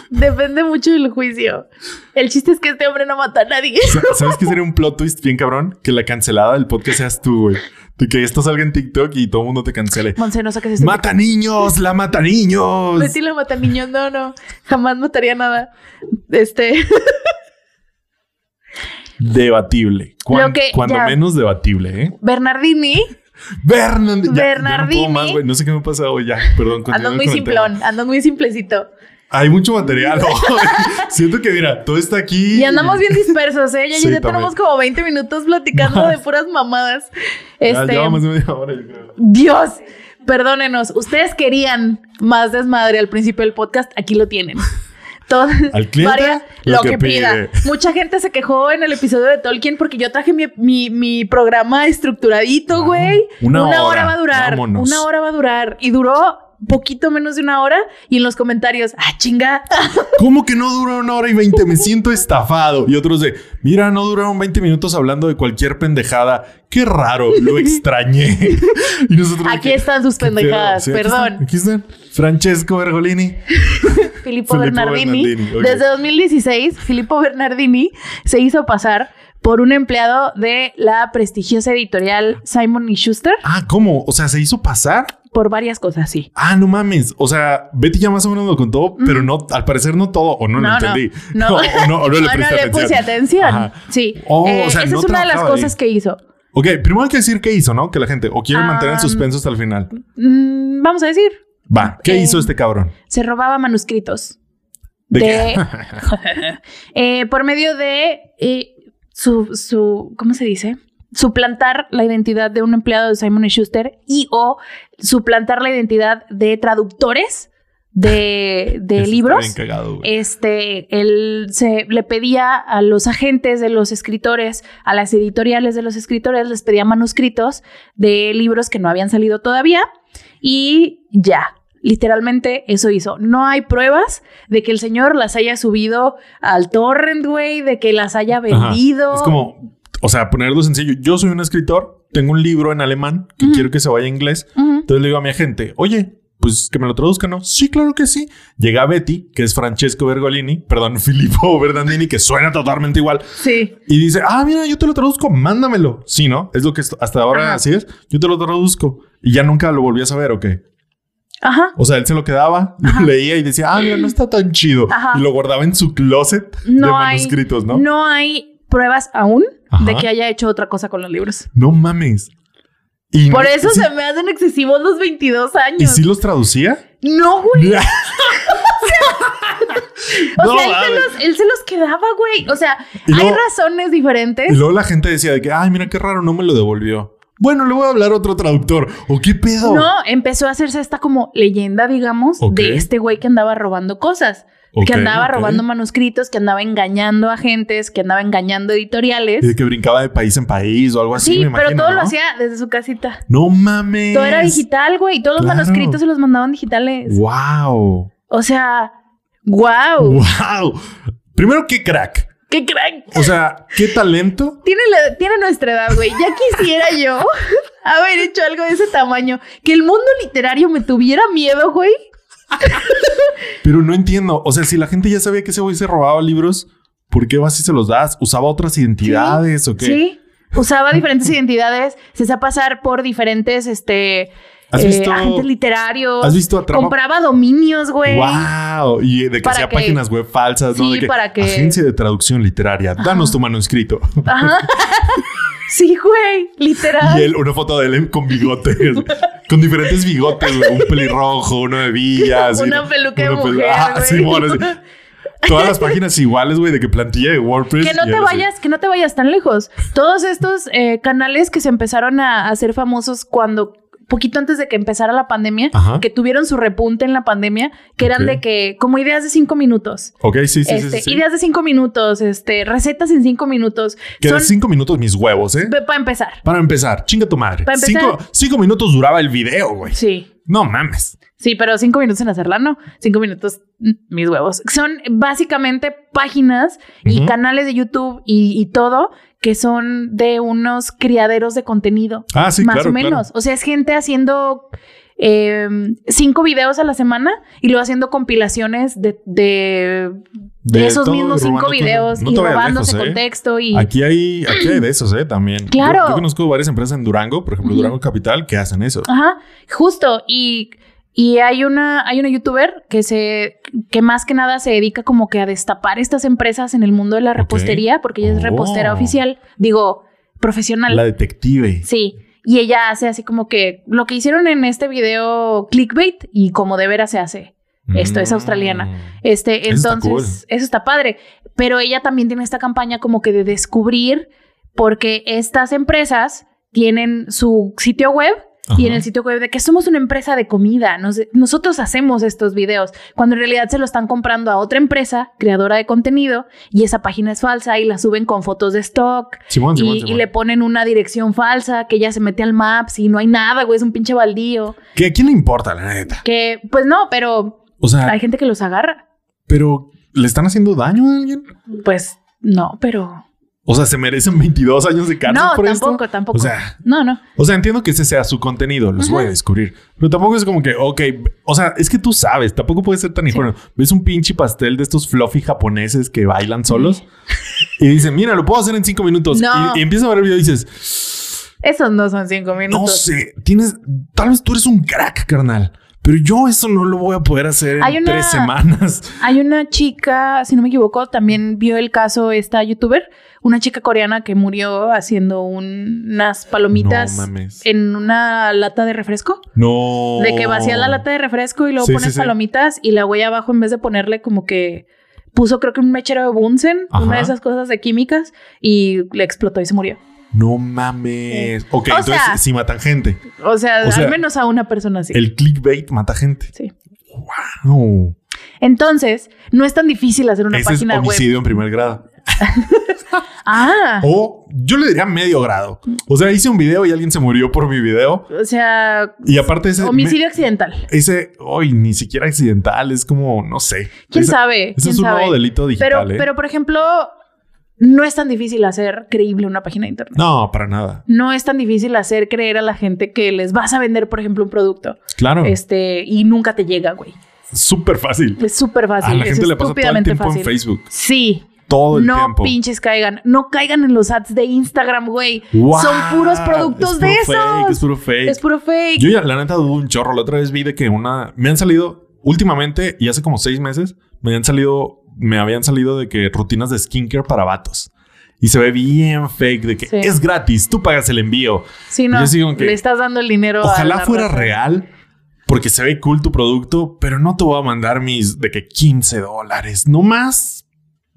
Depende mucho del juicio. El chiste es que este hombre no mata a nadie. Sa- ¿Sabes qué sería un plot twist bien cabrón? Que la cancelada del podcast seas tú, güey. De que esto salga en TikTok y todo el mundo te cancele. Monse, no saques eso. ¡Mata niños! ¡La mata niños! Betty la mata niños. No, no. Jamás mataría nada. Este. Debatible. Cuan- Lo que- cuando ya. menos debatible, ¿eh? Bernardini. Bernard- ya- ya no más, sé qué me ha pasado ya. Perdón. Andas muy simplón. Andas muy simplecito. Hay mucho material. Siento que, mira, todo está aquí. Y andamos bien dispersos, ¿eh? Ya, Sí, ya tenemos como 20 minutos platicando de puras mamadas. Ya Este. llevamos media hora, yo creo. Dios, perdónenos. Ustedes querían más desmadre al principio del podcast. Aquí lo tienen. Todo, Al cliente, varia- lo lo, que que, pida. pide. Mucha gente se quejó en el episodio de Tolkien porque yo traje mi, mi- mi programa estructuradito, Ah, güey. una hora. va a durar. Vámonos. Una hora va a durar. Y duró poquito menos de una hora. Y en los comentarios, ah, chinga. ¿Cómo que no dura una hora y veinte? Me siento estafado. Y otros de, mira, no duraron 20 minutos hablando de cualquier pendejada. Qué raro, lo extrañé. y nosotros. Aquí que, están sus pendejadas, Sí, aquí perdón. están, Aquí están. Francesco Bergolini. Filippo Filippo Bernardini. Desde 2016, Filippo Bernardini se hizo pasar por un empleado de la prestigiosa editorial Simon y Schuster Ah, ¿cómo? O sea, ¿se hizo pasar? Por varias cosas, sí. Ah, no mames. O sea, Betty ya más o menos lo contó, pero no, al parecer no todo, o no, lo No, no, entendí. no. o no, o no le presté atención. puse atención. Ajá. Sí. Oh, Eh, o sea, esa no es una de las cosas ahí. que hizo. Ok, primero hay que decir qué hizo, ¿no? Que la gente, o quiere mantener el suspenso hasta el final. Mm, vamos a decir, Va, ¿qué eh, hizo este cabrón? se robaba manuscritos. ¿De? Eh, por medio de su, su, ¿cómo se dice? Suplantar la identidad de un empleado de Simon Schuster y o suplantar la identidad de traductores de, de libros. cagado. Este, él se le pedía a los agentes de los escritores, a las editoriales de los escritores, les pedía manuscritos de libros que no habían salido todavía y ya. Literalmente eso hizo. No hay pruebas de que el señor las haya subido al torrent, güey, de que las haya Ajá. vendido. Es como, o sea, ponerlo sencillo. Yo soy un escritor, tengo un libro en alemán que quiero que se vaya a inglés. Entonces le digo a mi agente, oye, pues que me lo traduzcan, ¿no? Sí, claro que sí. Llega Betty, que es Francesco Bergolini, perdón, Filippo Bernardini, que suena totalmente igual. Sí. Y dice, ah, mira, yo te lo traduzco, mándamelo. Sí, ¿no? Es lo que hasta ahora Ajá. así es. Yo te lo traduzco. Y ya nunca lo volví a saber, ¿o qué? Ajá. O sea, él se lo quedaba, lo leía y decía, ah, mira, no está tan chido. Ajá. Y lo guardaba en su closet de hay, manuscritos, ¿no? no hay pruebas aún de que haya hecho otra cosa con los libros. No mames. Y Por no- eso sí- se me hacen excesivos los 22 ¿Y años. si los traducía? No, güey. O No, sea, él se, los, él se los quedaba, güey. O sea, Y hay razones diferentes. Y luego la gente decía de que, ay, mira qué raro, no me lo devolvió. Bueno, le voy a hablar a otro traductor. ¿O qué pedo? No, empezó a hacerse esta como leyenda, digamos, de este güey que andaba robando cosas. Que andaba robando manuscritos, que andaba engañando agentes, que andaba engañando editoriales. Y de que brincaba de país en país o algo así, sí, me pero imagino, todo lo hacía desde su casita. No mames. Todo era digital, güey. Todos los manuscritos se los mandaban digitales. Wow. O sea, wow. Wow. Primero, qué crack. ¡Qué crack! O sea, qué talento. Tiene, la- tiene nuestra edad, güey. Ya quisiera yo haber hecho algo de ese tamaño. Que el mundo literario me tuviera miedo, güey. Pero no entiendo. O sea, si la gente ya sabía que ese güey se robaba libros, ¿por qué vas y se los das? ¿Usaba otras identidades o qué? Sí. Usaba diferentes identidades. Se hacía pasar por diferentes, este... ¿Has eh, visto- agentes literarios. ¿Has visto Atrapa- Compraba dominios, güey. Wow. Y de que hacía que- páginas web falsas, ¿no? Sí, De que, para que- Agencia de traducción literaria, danos tu manuscrito. Ajá. sí, güey. Literal. Y él, una foto de él con bigotes, con diferentes bigotes, güey. Un pelirrojo, uno de villas. Una peluca de mujer, Ah, güey. Simón, así. Todas las páginas iguales, güey, de que plantilla de WordPress. Que no te vayas, que no te vayas tan lejos. Todos estos eh, canales que se empezaron a hacer famosos cuando poquito antes de que empezara la pandemia, Ajá. que tuvieron su repunte en la pandemia, que eran de que, como ideas de cinco minutos. Ok, sí, este, sí, sí. Ideas de cinco minutos, este, recetas en cinco minutos. Que Son de cinco minutos mis huevos, ¿eh? para empezar. Para empezar, chinga tu madre. Para empezar- Cinco, cinco minutos duraba el video, güey. Sí. No mames. Sí, pero cinco minutos en hacerla, no. Cinco minutos, mis huevos. Son básicamente páginas y canales de YouTube y, y todo que son de unos criaderos de contenido. Ah, sí, más claro, o menos. claro. O sea, es gente haciendo eh, cinco videos a la semana y luego haciendo compilaciones de, de, de De esos mismos cinco videos. No y robándose lejos, ¿eh? contexto y... Aquí hay, aquí hay de esos, ¿eh? También. Claro. Yo, yo conozco varias empresas en Durango, por ejemplo. Durango Capital, que hacen eso. Ajá, justo. Y, y hay una, hay una youtuber que se, que más que nada se dedica como que a destapar estas empresas en el mundo de la repostería, porque ella es Oh. repostera oficial, digo, profesional. La detective. Sí. Y ella hace así como que lo que hicieron en este video clickbait y como de veras se hace. Esto es Mm. australiana. Este, Eso está entonces, eso está padre. Pero ella también tiene esta campaña como que de descubrir, porque estas empresas tienen su sitio web y en el sitio web de que somos una empresa de comida, nos- nosotros hacemos estos videos, cuando en realidad se lo están comprando a otra empresa creadora de contenido y esa página es falsa y la suben con fotos de stock Simón, Simón, y, Simón. y le ponen una dirección falsa que ya se mete al Maps y no hay nada, güey, es un pinche baldío. ¿Que ¿A quién le importa, la neta? Que, pues no, pero O sea, hay gente que los agarra. pero ¿le están haciendo daño a alguien? Pues no, pero. O sea, ¿se merecen 22 años de cárcel No, por esto? tampoco, tampoco. O sea, no, no. o sea, entiendo que ese sea su contenido, los voy a descubrir. Pero tampoco es como que, ok, o sea, es que tú sabes, tampoco puede ser tan ingenuo. Ves un pinche pastel de estos fluffy japoneses que bailan solos y dicen, mira, lo puedo hacer en cinco minutos. No. Y, y empiezas a ver el video y dices, Esos no son cinco minutos. no sé, tienes, tal vez tú eres un crack, carnal. Pero yo eso no lo voy a poder hacer en Hay una- tres semanas. Hay una chica, si no me equivoco, también vio el caso esta youtuber, una chica coreana que murió haciendo un- unas palomitas No en una lata de refresco. No. De que vacía la lata de refresco y luego Sí, pones sí, sí. palomitas y la güey abajo en vez de ponerle como que puso creo que un mechero de Bunsen, Ajá. una de esas cosas de químicas y le explotó y se murió. No mames. Ok, O entonces sea- sí matan gente. O sea, O sea, al menos a una persona así. El clickbait mata gente. Sí. Wow. Entonces, no es tan difícil hacer una Ese es página web. homicidio en primer grado. Ah, O yo le diría medio grado. O sea, hice un video y alguien se murió por mi video. o sea, Y aparte ese... homicidio accidental. ese, hoy ni siquiera accidental, es como, no sé. ¿Quién Ese- sabe? Ese ¿Quién es un sabe? nuevo delito digital, Pero, ¿eh? pero, por ejemplo, no es tan difícil hacer creíble una página de internet. No, para nada. No es tan difícil hacer creer a la gente que les vas a vender, por ejemplo, un producto. Claro. Este, y nunca te llega, güey. Súper fácil. Es súper fácil. a la es gente le pasa todo el tiempo fácil. en Facebook. Sí. Todo el no tiempo. pinches caigan. No caigan en los ads de Instagram, güey. Wow. Son puros productos Es de puro fake, es puro fake. Es puro fake. Yo ya, la neta, dudo un chorro. La otra vez vi de que una... Me han salido... Últimamente, y hace como seis meses, me han salido... Me habían salido de que rutinas de skincare para vatos. Y se ve bien fake de que Sí. es gratis, tú pagas el envío. Sí, no. yo que- Le estás dando el dinero a Ojalá la fuera raza. real, porque se ve cool tu producto, pero no te voy a mandar mis de que 15 dólares. No más.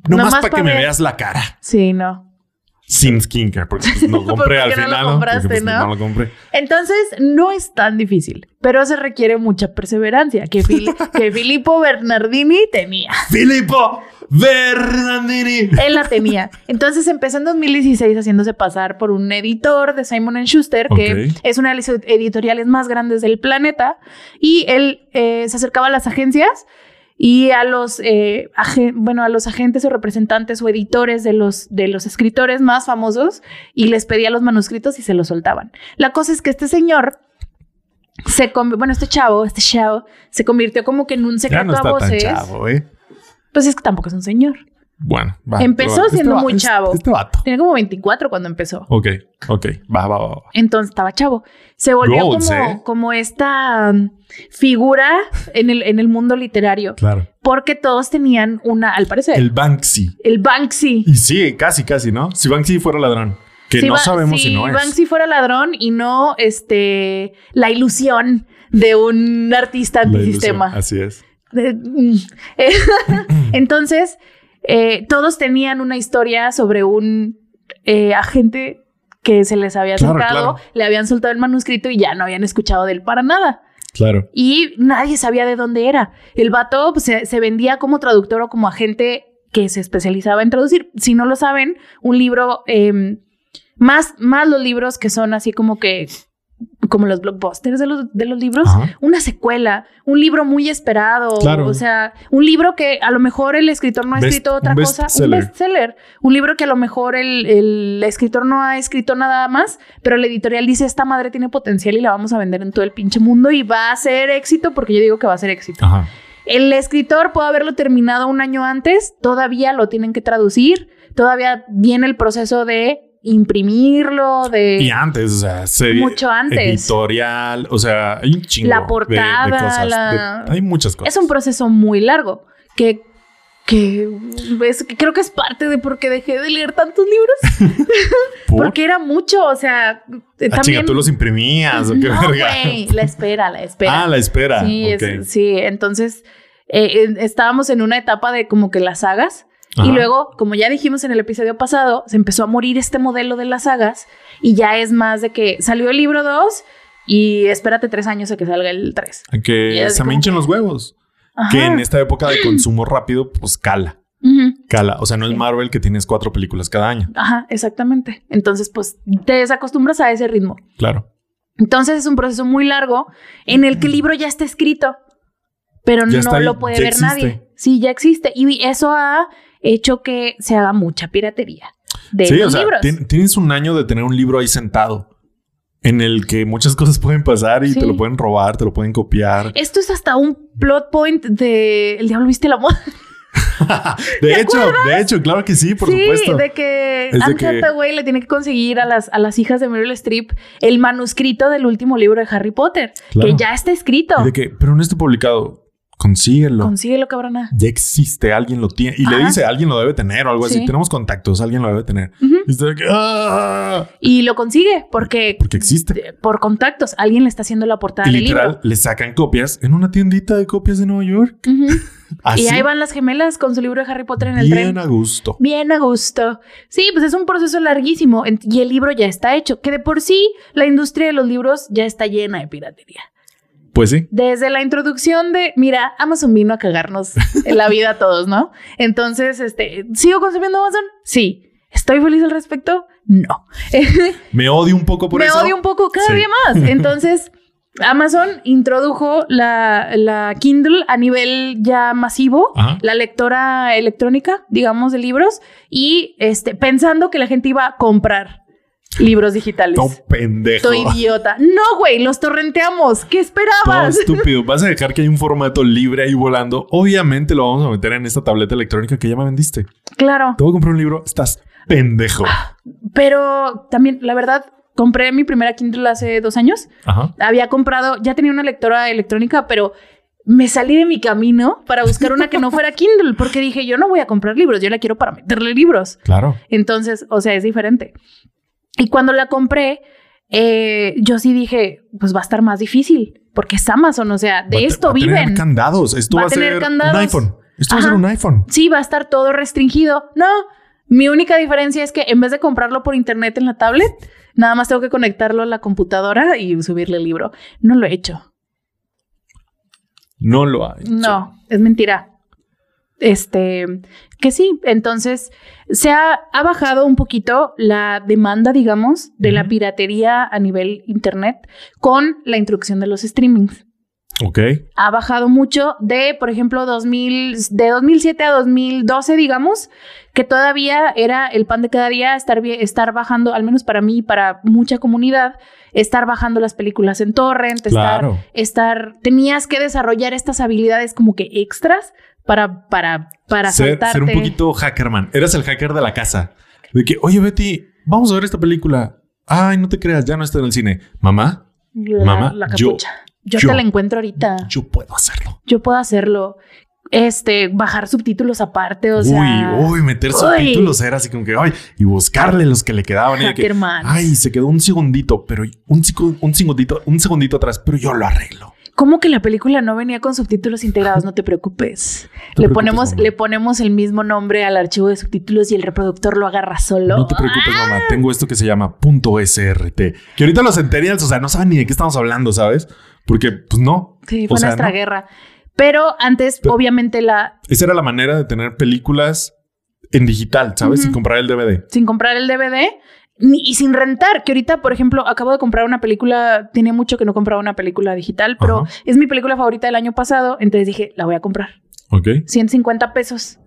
No Nomás más para pa' que me veas la cara. Sí, no. Sin skincare, porque pues, no compré al Porque no lo final. compraste, pues, ¿no? no lo compré. Entonces, no es tan difícil, pero se requiere mucha perseverancia que, Fili- que Filippo Bernardini tenía. Filippo Bernardini. Él la tenía. Entonces empezó en 2016 haciéndose pasar por un editor de Simon Schuster, que es una de las editoriales más grandes del planeta. Y él eh, se acercaba a las agencias y a los, eh, bueno, a los agentes o representantes o editores de los, de los escritores más famosos y les pedía los manuscritos y se los soltaban. La cosa es que este señor se bueno, este chavo, este chavo, se convirtió como que en un Ya secreto no a está tan voces. chavo, ¿eh? Pues es que tampoco es un señor. Bueno, va. Empezó este siendo muy este- chavo. Este vato. Tenía como 24 cuando empezó. Ok, ok. Va, va, va. va. Entonces estaba chavo. Se volvió Goals, como, ¿eh? como esta um, figura en el, en el mundo literario. Claro. Porque todos tenían una, al parecer, El el, Banksy. Banksy. Y sí, casi, casi, ¿no? Si Banksy fuera ladrón. Que Si no sabemos si, no es. Banksy fuera ladrón y no este, la ilusión de un artista antisistema. Así es. De- mm. Eh, Entonces, eh, todos tenían una historia sobre un eh, agente que se les había Claro, le habían soltado el manuscrito y ya no habían escuchado de él para nada. Claro. Y nadie sabía de dónde era. El vato pues, se, se vendía como traductor o como agente que se especializaba en traducir. Si no lo saben, un libro, eh, más, más los libros que son así como que, como los blockbusters de los, de los libros, Ajá. una secuela, un libro muy esperado, Claro. o sea, un libro que a lo mejor el escritor no ha Best- escrito otra un cosa, un bestseller. bestseller, un libro que a lo mejor el, el escritor no ha escrito nada más, pero la editorial dice, esta madre tiene potencial y la vamos a vender en todo el pinche mundo y va a ser éxito porque yo digo que va a ser éxito. Ajá. El escritor puede haberlo terminado un año antes, todavía lo tienen que traducir, todavía viene el proceso de imprimirlo, de... Y antes, o sea, serie, Mucho antes. editorial, o sea, hay un chingo La portada, de, cosas. la- de- hay muchas cosas. Es un proceso muy largo que, que, es- que creo que es parte de por qué dejé de leer tantos libros. ¿Por? Porque era mucho, o sea, eh, Ah, también... chinga, tú los imprimías o qué no, verga. güey, la espera, la espera. Ah, la espera. Sí, es- sí, entonces eh, estábamos en una etapa de como que las sagas y luego, como ya dijimos en el episodio pasado, se empezó a morir este modelo de las sagas y ya es más de que salió el libro 2 y espérate tres años a que salga el 3. A Que se me hinchen los huevos. Ajá. Que en esta época de consumo rápido, pues cala. Cala. O sea, no es Marvel que tienes cuatro películas cada año. Ajá, exactamente. Entonces, pues te desacostumbras a ese ritmo. Claro. Entonces es un proceso muy largo en el que el libro ya está escrito, pero Ya no está lo puede ver existe. nadie. Sí, ya existe. Y eso ha hecho que se haga mucha piratería de sí, los o sea, libros. tien- tienes un año de tener un libro ahí sentado en el que muchas cosas pueden pasar y Sí. te lo pueden robar, te lo pueden copiar. Esto es hasta un plot point de El Diablo Viste la Moda. de hecho, de hecho, claro que sí, por sí, supuesto. de que Anne que- Hathaway le tiene que conseguir a las, a las hijas de Meryl Streep el manuscrito del último libro de Harry Potter, Claro. que ya está escrito. Y de que, pero no está publicado. Consíguelo. Consíguelo, cabrona. ya existe, alguien lo tiene. Y le dice, alguien lo debe tener o algo así. Sí. Tenemos contactos, alguien lo debe tener. Ujú. Y está "Ah", lo consigue porque, Porque existe. por contactos. Alguien le está haciendo la portada Y del literal, libro. le sacan copias en una tiendita de copias de Nueva York. Así. Y ahí van las gemelas con su libro de Harry Potter en el bien tren. a gusto. Bien a gusto. Sí, pues es un proceso larguísimo y el libro ya está hecho, que de por sí la industria de los libros ya está llena de piratería. Pues sí. Desde la introducción de, mira, Amazon vino a cagarnos en la vida a todos, ¿no? Entonces, este, ¿sigo consumiendo Amazon? Sí. ¿Estoy feliz al respecto? No. Me odio un poco por Me eso. odio un poco cada Sí. día más. Entonces, Amazon introdujo la, la Kindle a nivel ya masivo, Ajá. la lectora electrónica, digamos, de libros, y este, pensando que la gente iba a comprar libros digitales. No, pendejo. Estoy idiota. No, güey, los torrenteamos. ¿Qué Todo esperabas? estúpido. Vas a dejar que hay un formato libre ahí volando. Obviamente lo vamos a meter en esta tableta electrónica que ya me vendiste. Claro. Te voy a comprar un libro. Estás pendejo. Pero también, la verdad, compré mi primera Kindle hace dos años. Ajá. Había comprado, ya tenía una lectora electrónica, pero me salí de mi camino para buscar una que no fuera Kindle, porque dije, yo no voy a comprar libros, yo la quiero para meterle libros. Claro. Entonces, o sea, es diferente. Y cuando la compré, eh, yo sí dije, pues va a estar más difícil, porque es Amazon, o sea, de Va esto va a tener viven. candados. Esto Va va, a tener ser candados. un iPhone. Esto va a ser un iPhone. Sí, va a estar todo restringido. No, mi única diferencia es que en vez de comprarlo por internet en la tablet, nada más tengo que conectarlo a la computadora y subirle el libro. No lo he hecho. No lo hay. No, es mentira. Este, que sí, entonces se ha, ha bajado un poquito la demanda, digamos, de la piratería a nivel internet con la introducción de los streamings. Ok. Ha bajado mucho de, por ejemplo, 2000, de 2007 a 2012, digamos, que todavía era el pan de cada día estar, bien- estar bajando, al menos para mí y para mucha comunidad, estar bajando las películas en torrent, estar, tenías que desarrollar estas habilidades como que extras para, para, para Ser, saltarte. ser un poquito hackerman. Eras el hacker de la casa. De que, oye, Betty, vamos a ver esta película. Ay, no te creas, ya no está en el cine. Mamá, la, mamá, la yo-. Yo, yo- te la encuentro ahorita. Yo, yo puedo hacerlo. puedo hacerlo. Este, bajar subtítulos aparte, o sea. uy, uy, meter uy. subtítulos era así como que, ay, y buscarle los que le quedaban. Y que, ay, se quedó un segundito, pero un, un segundito, un segundito atrás, pero yo lo arreglo. ¿Cómo que la película no venía con subtítulos integrados? No te preocupes. te le preocupes, ponemos, mamá. le ponemos el mismo nombre al archivo de subtítulos y el reproductor lo agarra solo. No te preocupes, mamá. Tengo esto que se llama .srt. Que ahorita los centennials, o sea, no saben ni de qué estamos hablando, ¿sabes? Porque, pues no. Sí, O fue sea, nuestra no. guerra. Pero antes, Pero- obviamente, la Esa era la manera de tener películas en digital, ¿sabes? Sin comprar el DVD. sin comprar el DVD y sin rentar, que ahorita, por ejemplo, acabo de comprar una película, tiene mucho que no compraba una película digital, pero Ajá. es mi película favorita del año pasado, entonces dije, la voy a comprar. Ok. 150 pesos.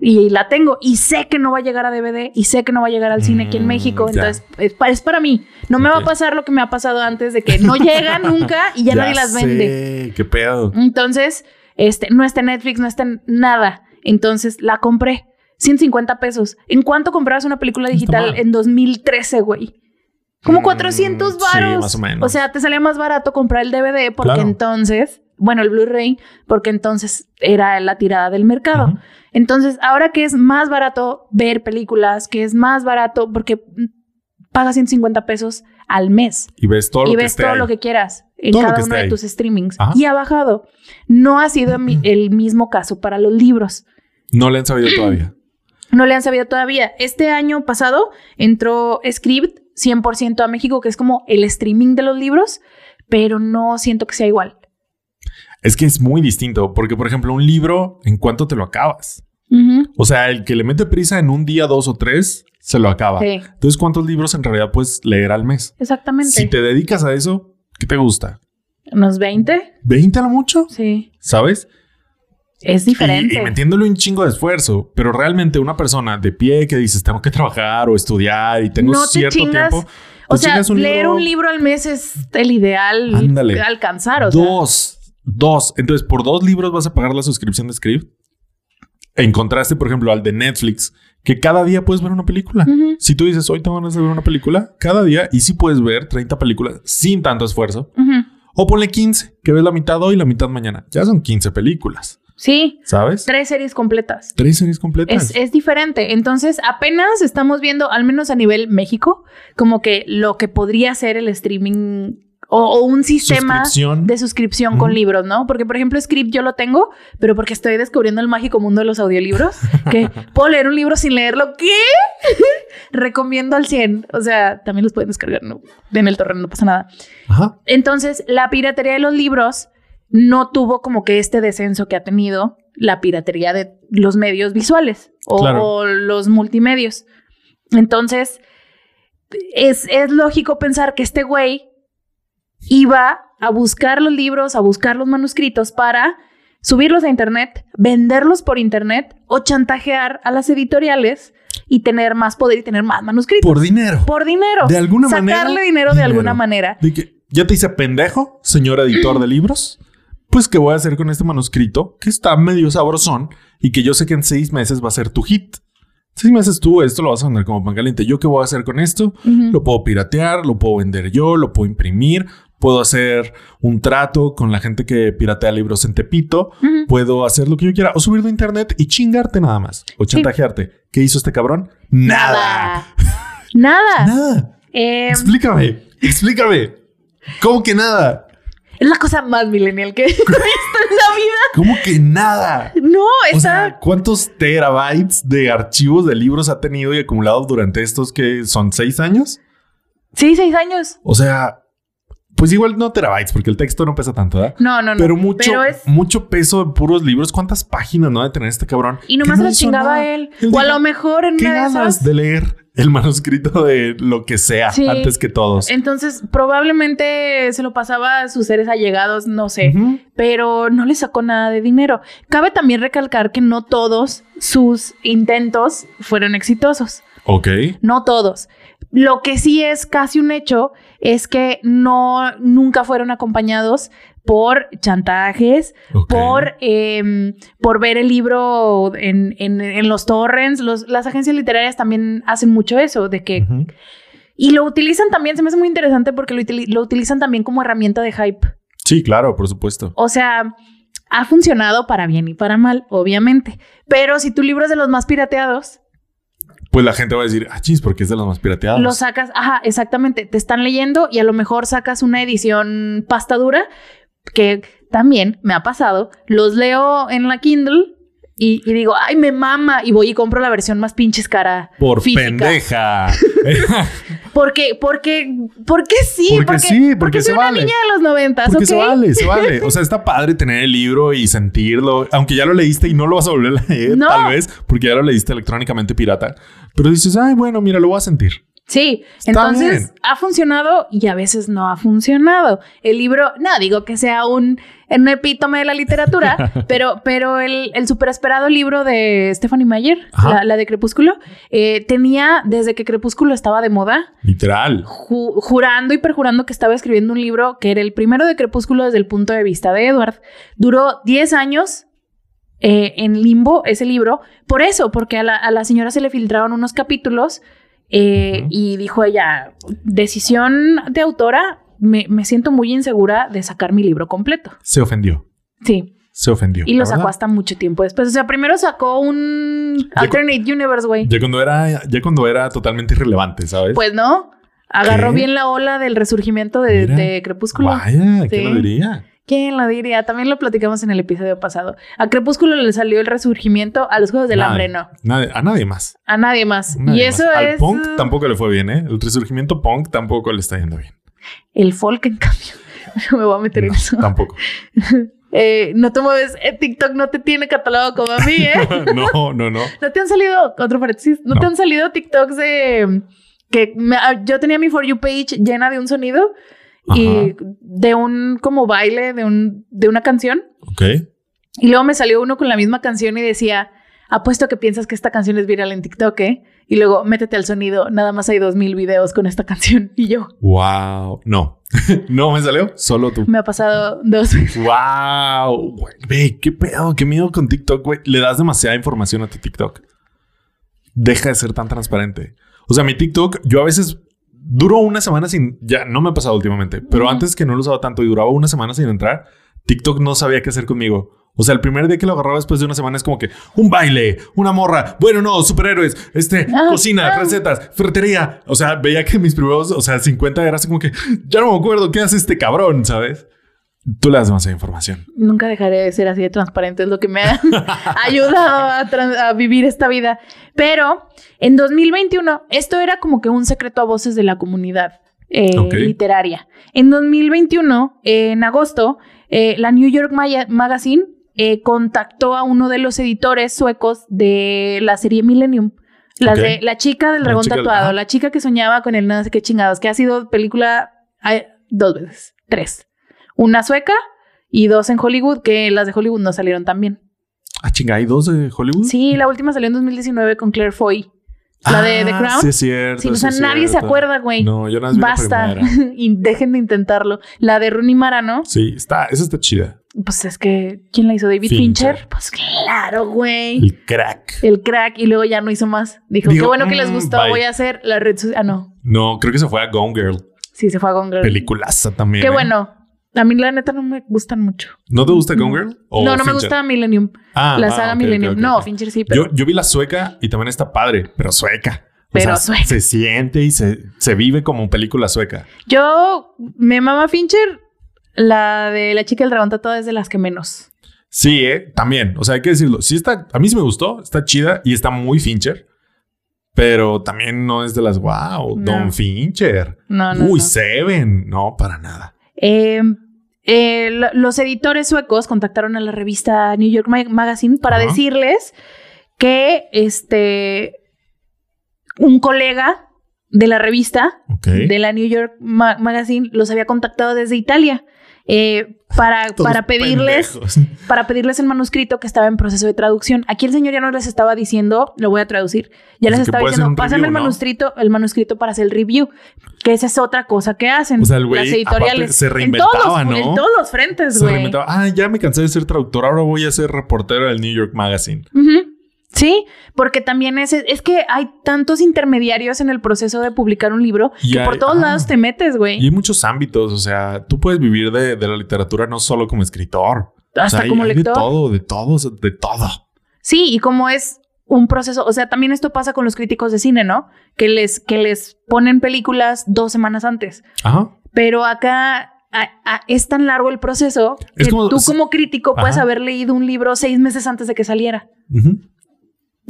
Y la tengo y sé que no va a llegar a DVD y sé que no va a llegar al cine aquí en Mm, México. ya. Entonces, es, es para mí. No me va a pasar lo que me ha pasado antes de que no llega nunca y ya, nadie las vende. Qué pedo. Entonces, este, no está en Netflix, no está en nada. Entonces, la compré. 150 pesos. ¿En cuánto comprabas una película digital en 2013, güey? Como Mm, 400 sí, varos. más o menos. O sea, te salía más barato comprar el DVD porque Claro. entonces, bueno, el Blu-ray, porque entonces era la tirada del mercado. Entonces, ahora que es más barato ver películas, que es más barato porque mm, pagas 150 pesos al mes Y ves todo y lo que ves esté todo ahí. lo que quieras en Todo cada que uno de ahí. tus streamings. Ajá. Y ha bajado. No ha sido el mismo caso para los libros. No le han sabido todavía. No le han sabido todavía. Este año pasado entró Script 100% a México, que es como el streaming de los libros, pero no siento que sea igual. Es que es muy distinto, porque por ejemplo, un libro, ¿en cuánto te lo acabas? O sea, el que le mete prisa en un día, dos o tres, se lo acaba. Sí, Entonces, ¿cuántos libros en realidad puedes leer al mes? exactamente. Si te dedicas a eso, ¿qué te gusta? ¿Unos 20? ¿20 a lo mucho? Sí. ¿Sabes? Es Y, diferente. y metiéndole un chingo de esfuerzo, pero realmente una persona de pie que dices, tengo que trabajar o estudiar y tengo No cierto tiempo. o te sea, leer un libro al mes es el ideal Ándale. de alcanzar. O sea. dos, dos. Entonces, por dos libros vas a pagar la suscripción de Script. En contraste, por ejemplo, al de Netflix, que cada día puedes ver una película. Si tú dices, hoy tengo ganas de ver una película, cada día, y sí puedes ver 30 películas sin tanto esfuerzo. O ponle 15, que ves la mitad hoy y la mitad mañana. Ya son 15 películas, Sí, ¿sabes? tres series completas. Tres series completas. Es, es diferente. Entonces, apenas estamos viendo, al menos a nivel México, como que lo que podría ser el streaming o, o un sistema Suscripción. de suscripción con libros, ¿no? Porque, por ejemplo, Script yo lo tengo, pero porque estoy descubriendo el mágico mundo de los audiolibros, que puedo leer un libro sin leerlo. ¿Qué? Recomiendo al 100. O sea, también los pueden descargar, ¿no? En el torrent, no pasa nada. Ajá. Entonces, la piratería de los libros no tuvo como que este descenso que ha tenido la piratería de los medios visuales o, Claro. o los multimedios. Entonces, es, es lógico pensar que este güey iba a buscar los libros, a buscar los manuscritos para subirlos a internet, venderlos por internet o chantajear a las editoriales y tener más poder y tener más manuscritos. Por dinero. Por dinero. De alguna manera, Sacarle dinero de alguna manera. De que ya te hice pendejo, señor editor de libros. Pues, ¿qué voy a hacer con este manuscrito que está medio sabrosón y que yo sé que en seis meses va a ser tu hit? Seis meses tú esto lo vas a vender como pan caliente. ¿Yo qué voy a hacer con esto? Lo puedo piratear, lo puedo vender yo, lo puedo imprimir, puedo hacer un trato con la gente que piratea libros en Tepito, puedo hacer lo que yo quiera o subirlo a internet y chingarte nada más o chantajearte. ¿Qué hizo este cabrón? Nada. Nada. Nada. Eh, Explícame, explícame. ¿Cómo que nada? Es la cosa más millennial que he visto en la vida. ¿Cómo que nada? No, O está. sea, ¿cuántos terabytes de archivos de libros ha tenido y acumulado durante estos que son seis años? sí, seis años. O sea, pues igual no terabytes, porque el texto no pesa tanto, ¿verdad? No, no, no. Pero mucho, Pero es. mucho peso de puros libros. ¿Cuántas páginas no de tener este cabrón? Y nomás no se lo chingaba nada. él. O a lo mejor en ¿Qué una de ganas esas. de leer el manuscrito de lo que sea Sí. antes que todos? Entonces, probablemente se lo pasaba a sus seres allegados, no sé. Pero no le sacó nada de dinero. Cabe también recalcar que no todos sus intentos fueron exitosos. Ok. No todos. Lo que sí es casi un hecho es que no nunca fueron acompañados por chantajes, por, em, por ver el libro en, en- en los torrents. Los- las agencias literarias también hacen mucho eso, de que... Y lo utilizan también, se me hace muy interesante porque lo, lo utilizan también como herramienta de hype. Sí, claro, por supuesto. O sea, ha funcionado para bien y para mal, obviamente. Pero si tu libro es de los más pirateados, Pues la gente va a decir, ah, chis, porque es de los más pirateados. lo sacas, ajá, exactamente, te están leyendo y a lo mejor sacas una edición pasta dura, que también me ha pasado, los leo en la Kindle y, y digo, ay, me mama, y voy y compro la versión más pinches cara. Por física. pendeja. Porque, porque, porque sí, Porque porque, sí, porque se soy una vale. niña de los noventas, Porque se vale, se vale. O sea, está padre tener el libro y sentirlo, aunque ya lo leíste y no lo vas a volver a leer, No. tal vez, porque ya lo leíste electrónicamente pirata. Pero dices, ay, bueno, mira, lo voy a sentir. Sí, Está entonces bien. ha funcionado y a veces no ha funcionado. El libro, no digo que sea un, un epítome de la literatura, pero, pero el, el super esperado libro de Stephanie Meyer, Ajá. la, la de Crepúsculo, eh, tenía desde que Crepúsculo estaba de moda, Literal. ju- jurando y perjurando que estaba escribiendo un libro que era el primero de Crepúsculo desde el punto de vista de Edward. Duró 10 años eh, en limbo ese libro, por eso, porque a la, a la señora se le filtraron unos capítulos eh, y dijo ella, decisión de autora, me, me siento muy insegura de sacar mi libro completo. Se ofendió. Sí, Se ofendió. y lo sacó verdad. hasta mucho tiempo después. O sea, primero sacó un Alternate Universe, güey. Ya cuando era, ya cuando era totalmente irrelevante, ¿sabes? Pues no, agarró ¿Qué? bien la ola del resurgimiento de, Crepúsculo. Vaya, ¿quién Sí. lo diría? ¿Quién lo diría? También lo platicamos en el episodio pasado. A Crepúsculo le salió el resurgimiento, a los Juegos del Nadie. Hambre no. Nadie- a nadie más. A nadie más. Nadie y eso más. Al es punk uh, tampoco le fue bien, ¿eh? El resurgimiento punk tampoco le está yendo bien. el folk, en cambio. Me voy a meter en eso. tampoco. Eh, no te mueves. eh, TikTok no te tiene catalogado como a mí, ¿eh? no, no, no. ¿No te han salido, otro paréntesis, no, te han salido TikToks de que me- ah, yo tenía mi For You page llena de un sonido y de un como baile de, un, de una canción? Ok. Y luego me salió uno con la misma canción y decía, apuesto que piensas que esta canción es viral en TikTok, ¿eh? Y luego métete al sonido, nada más hay dos mil videos con esta canción. Y yo, Wow. No. no me salió. Solo tú. me ha pasado dos. Wow. Güey, Ve, qué pedo, qué miedo con TikTok, güey. Le das demasiada información a tu TikTok. Deja de ser tan transparente. O sea, mi TikTok, yo a veces duro una semana sin. Ya no me ha pasado últimamente, pero antes que no lo usaba tanto y duraba una semana sin entrar, TikTok no sabía qué hacer conmigo. O sea, el primer día que lo agarraba después de una semana es como que un baile, una morra, bueno, no, superhéroes, este, Ah, cocina, ah. recetas, ferretería. O sea, veía que mis primeros, o sea, 50 era así como que ya no me acuerdo qué hace este cabrón, ¿sabes? Tú le das demasiada información. Nunca dejaré de ser así de transparente, es lo que me ha ayudado a, vivir esta vida. Pero en 2021, esto era como que un secreto a voces de la comunidad eh, literaria. En 2021, eh, en agosto, eh, la New York Maya- Magazine contactó a uno de los editores suecos de la serie Millennium. Las de La chica del La dragón tatuado, ajá. la chica que soñaba con el no sé qué chingados, que ha sido película dos veces, tres. Una sueca y dos en Hollywood, que las de Hollywood no salieron tan bien. Ah, chinga, ¿hay dos de Hollywood? Sí, la última salió en 2019 con Claire Foy. La de The Ah, Crown. Sí, es cierto. Sí, o sea, nadie se acuerda, güey. No, yo nada más Basta. y dejen de intentarlo. La de Rooney Mara, ¿no? Sí, está, esa está chida. Pues es que, ¿quién la hizo? ¿David Fincher. Fincher? Pues claro, güey. El crack. El crack. Y luego ya no hizo más. Dijo, Digo, qué bueno que les mm, gustó. bye. Voy a hacer la red social. Ah, no. No, creo que se fue a Gone Girl. Sí, se fue a Gone Girl. Peliculaza también. Qué ¿eh? bueno. A mí la neta no me gustan mucho. ¿No te gusta Gone No. Girl? ¿O no, no me gusta Millennium. Ah, la ah, saga Millennium. no. Fincher sí, pero... Yo, yo vi la sueca y también está padre, pero sueca. O Pero sea, sueca. Se siente y se, se vive como película sueca. Yo, me mama Fincher. La de la chica del dragón tatuado es de las que menos. Sí, ¿eh? También. O sea, hay que decirlo. Sí está... A mí sí me gustó. Está chida y está muy Fincher. Pero también no es de las... ¡Wow! No. Don Fincher. No, no. Uy, no. Seven. No, para nada. Eh, eh, lo- los editores suecos contactaron a la revista New York Ma- Magazine para decirles que este un colega de la revista de la New York Ma- Magazine los había contactado desde Italia eh, para, Todos para pedirles pendejos. para pedirles el manuscrito que estaba en proceso de traducción. Aquí el señor ya no les estaba diciendo, lo voy a traducir, ya les estaba diciendo, pásame el ¿no? manuscrito, el manuscrito para hacer el review, que esa es otra cosa que hacen O sea, el güey, las editoriales. se en reinventaba, todos, los- ¿no? En todos los frentes, Se güey. reinventaba. Ah, ya me cansé de ser traductor. Ahora voy a ser reportero del New York Magazine. Ujú. Sí, porque también es, es que hay tantos intermediarios en el proceso de publicar un libro Y que hay- por todos ah. lados te metes, güey. Y hay muchos ámbitos. O sea, tú puedes vivir de, de la literatura no solo como escritor. Hasta O sea, hay- como hay lector. De todo, de todo, de todo. Sí, y como es un proceso, o sea, también esto pasa con los críticos de cine, ¿no? Que les, que les ponen películas dos semanas antes. Ajá. Pero acá a- a- es tan largo el proceso Es que como- tú como crítico puedes haber leído un libro seis meses antes de que saliera. Ujú.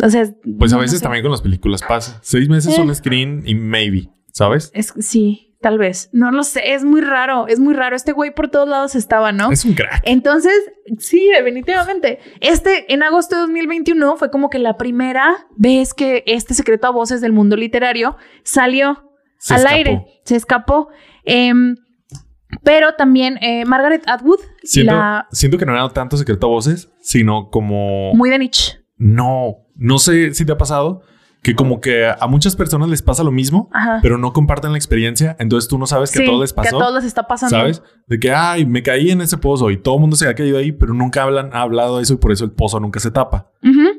O sea, Pues a no veces sé. también con las películas pasa. Seis meses Eh. un screen y maybe, ¿sabes? Es, sí, tal vez. No lo sé, es muy raro, es muy raro. Este güey por todos lados estaba, ¿no? Es un crack. Entonces, sí, definitivamente. Este, en agosto de 2021, fue como que la primera vez que este secreto a voces del mundo literario salió Se al escapó. aire. Se escapó. Em, pero también eh, Margaret Atwood, Siento, la siento que no era tanto secreto a voces, sino como... muy de niche. No, no sé si te ha pasado que como que a muchas personas les pasa lo mismo, Ajá. pero no comparten la experiencia, entonces tú no sabes que Sí, a todos les que a pasó. todos les está pasando. ¿Sabes? De que, ay, me caí en ese pozo y todo el mundo se ha caído ahí, pero nunca hablan, ha hablado de eso y por eso el pozo nunca se tapa.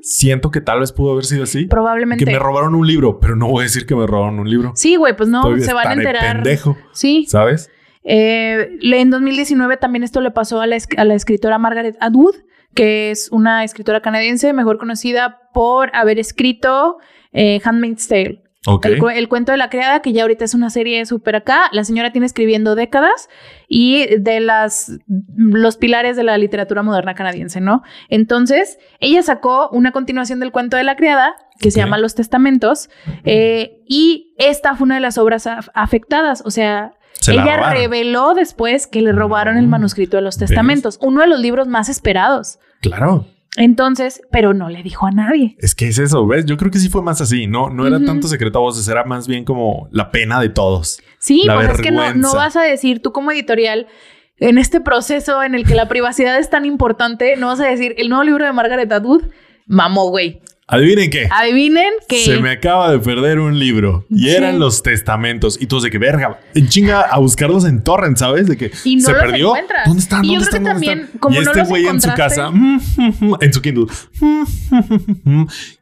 Siento que tal vez pudo haber sido así. Probablemente. Que me robaron un libro, pero no voy a decir que me robaron un libro. Sí, güey, pues no, se van a enterar. pendejo, Sí. ¿sabes? Eh, en 2019 también esto le pasó a la, a la escritora Margaret Atwood, que es una escritora canadiense mejor conocida por haber escrito eh, Handmaid's Tale. El, cu- el cuento de la criada, que ya ahorita es una serie súper acá. La señora tiene escribiendo décadas y de las los pilares de la literatura moderna canadiense, ¿no? Entonces, ella sacó una continuación del cuento de la criada que se llama Los Testamentos eh, y esta fue una de las obras af- afectadas. O sea, Se ella reveló después que le robaron el Mm. manuscrito de los Testamentos, uno de los libros más esperados. Claro. Entonces, pero no le dijo a nadie. Es que es eso, ¿ves? Yo creo que sí fue más así. No, no era tanto secreto a voces, era más bien como la pena de todos. Sí, La pues es que no, no vas a decir tú como editorial en este proceso en el que la privacidad es tan importante, no vas a decir el nuevo libro de Margaret Atwood, mamó, güey. Adivinen qué. Adivinen que Se me acaba de perder un libro y Sí. eran los testamentos. Y todos de que verga, en chinga a buscarlos en torrent, ¿sabes? De que Y no se los perdió. encuentras. ¿Dónde están? Y yo ¿Dónde creo que también, están? como y no este güey en su casa, en su Kindle.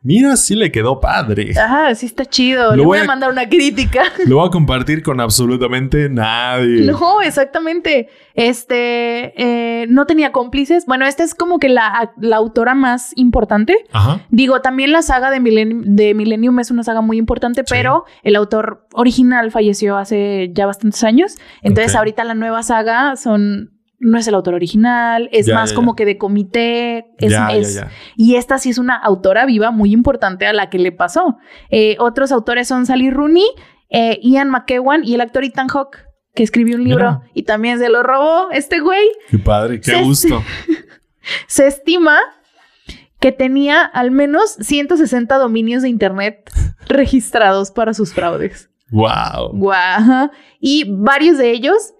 Mira, sí le quedó padre. Ajá, sí está chido. Lo Le voy voy a a- mandar una crítica. Lo voy a compartir con absolutamente nadie. No, exactamente. Este eh, no tenía cómplices. Bueno, esta es como que la, la autora más importante. Ajá. Digo, también la saga de Millennium, de Millennium es una saga muy importante, Sí. pero el autor original falleció hace ya bastantes años. Entonces, ahorita la nueva saga son. No es el autor original, es Ya, más ya, como ya. que de comité. Es, es-. Y esta sí es una autora viva muy importante a la que le pasó. Eh, otros autores son Sally Rooney, eh, Ian McEwan y el actor Ethan Hawke, que escribió un libro Mira. y también se lo robó este güey. Qué padre, qué Sí, gusto. Se estima que tenía al menos 160 dominios de internet registrados para sus fraudes. Wow. Guau. Y varios de ellos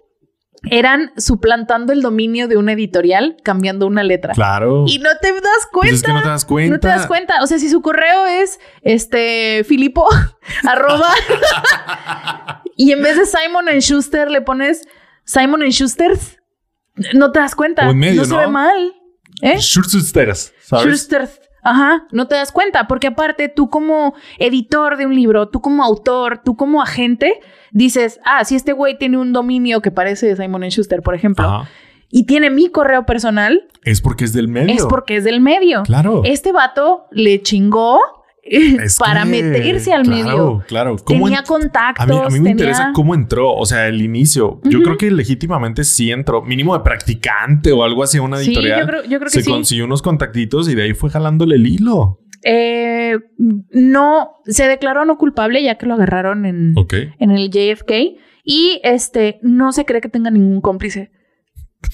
eran suplantando el dominio de una editorial, cambiando una letra. Claro. Y no te das cuenta. Pues es que no te das cuenta. No te das cuenta. O sea, si su correo es este Filipo arroba y en vez de Simon and Schuster le pones Simon and Schusters, no te das cuenta. O en medio, no se ¿no? ve mal. ¿Eh? Schurzusteres, ¿sabes? Schusters. Ajá, no te das cuenta, porque aparte tú como editor de un libro, tú como autor, tú como agente, dices, ah, si este güey tiene un dominio que parece de Simon Schuster, por ejemplo, Ajá. y tiene mi correo personal, Es porque es del medio. es porque es del medio. Claro. Este vato le chingó Es para que- meterse al claro, medio. Claro, ¿Cómo Tenía en- contactos. A mí, a mí me tenía- interesa cómo entró, o sea, el inicio. Yo creo que legítimamente sí entró, mínimo de practicante o algo así, una Sí, editorial. yo creo, yo creo que se sí. consiguió unos contactitos y de ahí fue jalándole el hilo. Eh, no, se declaró no culpable ya que lo agarraron en, en el JFK y este no se cree que tenga ningún cómplice.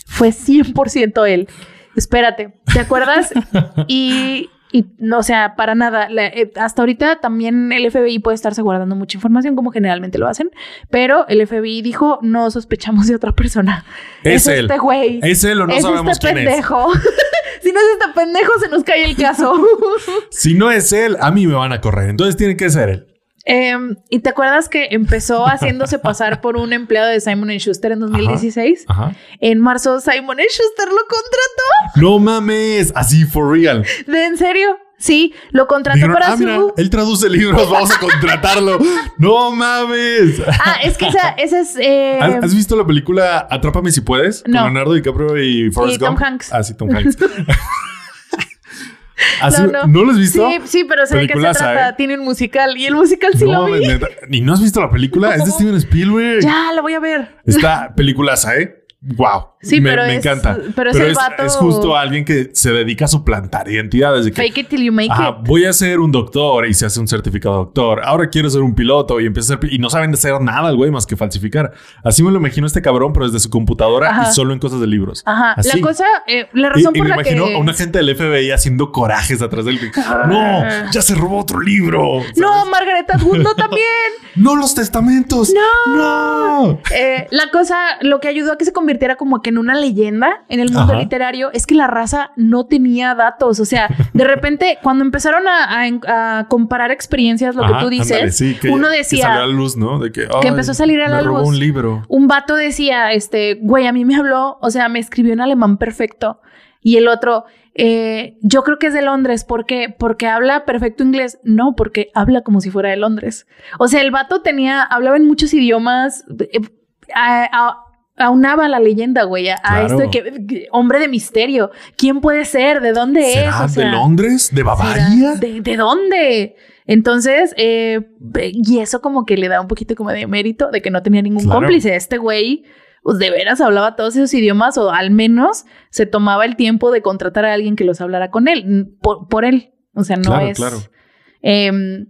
Fue 100% él. Espérate, ¿te acuerdas? y, y no, o sea, para nada. La- eh, hasta ahorita también el FBI puede estarse guardando mucha información, como generalmente lo hacen, pero el FBI dijo: no sospechamos de otra persona. Es él. este güey. Es él o no es sabemos este quién es. pendejo. si no es este pendejo, se nos cae el caso. Si no es él, a mí me van a correr. Entonces tiene que ser él. Em, ¿Y te acuerdas que empezó haciéndose pasar por un empleado de Simon Schuster en 2016? Ajá. En marzo Simon Schuster lo contrató. No mames, así for real. ¿De en serio? Sí, lo contrató Dijeron, para ah, su... mira, él traduce libros, vamos a contratarlo. no mames. Ah, es que esa, esa es... eh, ¿Has, visto la película Atrápame si puedes? No. Con Leonardo DiCaprio y Forrest Tom Gump. Hanks. Ah, sí, Tom Hanks. Así- No, no. ¿No lo has visto? Sí, sí, pero sé de qué se trata. ¿eh? Tiene un musical y el musical sí no, lo vi. neta. ¿Y no has visto la película? Es de Steven Spielberg. Ya, lo voy a ver. Está peliculaza, ¿eh? wow. Sí, me, pero me es- encanta. pero es el vato- es justo alguien que se dedica a suplantar identidades. De que, Fake it till you make Ajá, it. voy a ser un doctor y se hace un certificado de doctor. Ahora quiero ser un piloto y empieza a ser y no saben hacer nada el güey más que falsificar. Así me lo imagino este cabrón, pero desde su computadora Ajá. y solo en cosas de libros. Ajá. Así. La cosa, eh, la Y, razón y por me la imagino que. a un agente del FBI haciendo corajes atrás del. No, ya se robó otro libro. No, ¿sabes? Margareta Gundo también. no los testamentos. No. No. Eh, la cosa, lo que ayudó a que se convirtiera como que en una leyenda en el mundo Ajá. literario es que la raza no tenía datos. O sea, de repente, cuando empezaron a, a- a comparar experiencias, lo Ajá, que tú dices, ándale, sí, que- uno que decía. salió a la luz, ¿no? De que, que empezó a salir a me la robó luz. un libro. Un vato decía, este, güey, a mí me habló, o sea, me escribió en alemán perfecto. Y el otro, eh, yo creo que es de Londres. ¿Por qué? Porque habla perfecto inglés. No, porque habla como si fuera de Londres. O sea, el vato tenía, hablaba en muchos idiomas, eh, a- aunaba la leyenda, güey, a, Claro. esto de que, que- hombre de misterio. ¿Quién puede ser? ¿De dónde es? ¿Será O sea, de Londres? ¿De. Bavaria? ¿De, de dónde? Entonces, eh, y eso como que le da un poquito como de mérito de que no tenía ningún Claro. cómplice. Este güey, pues de veras hablaba todos esos idiomas o al menos se tomaba el tiempo de contratar a alguien que los hablara con él, por, por él. O sea, no Claro, es... claro. em,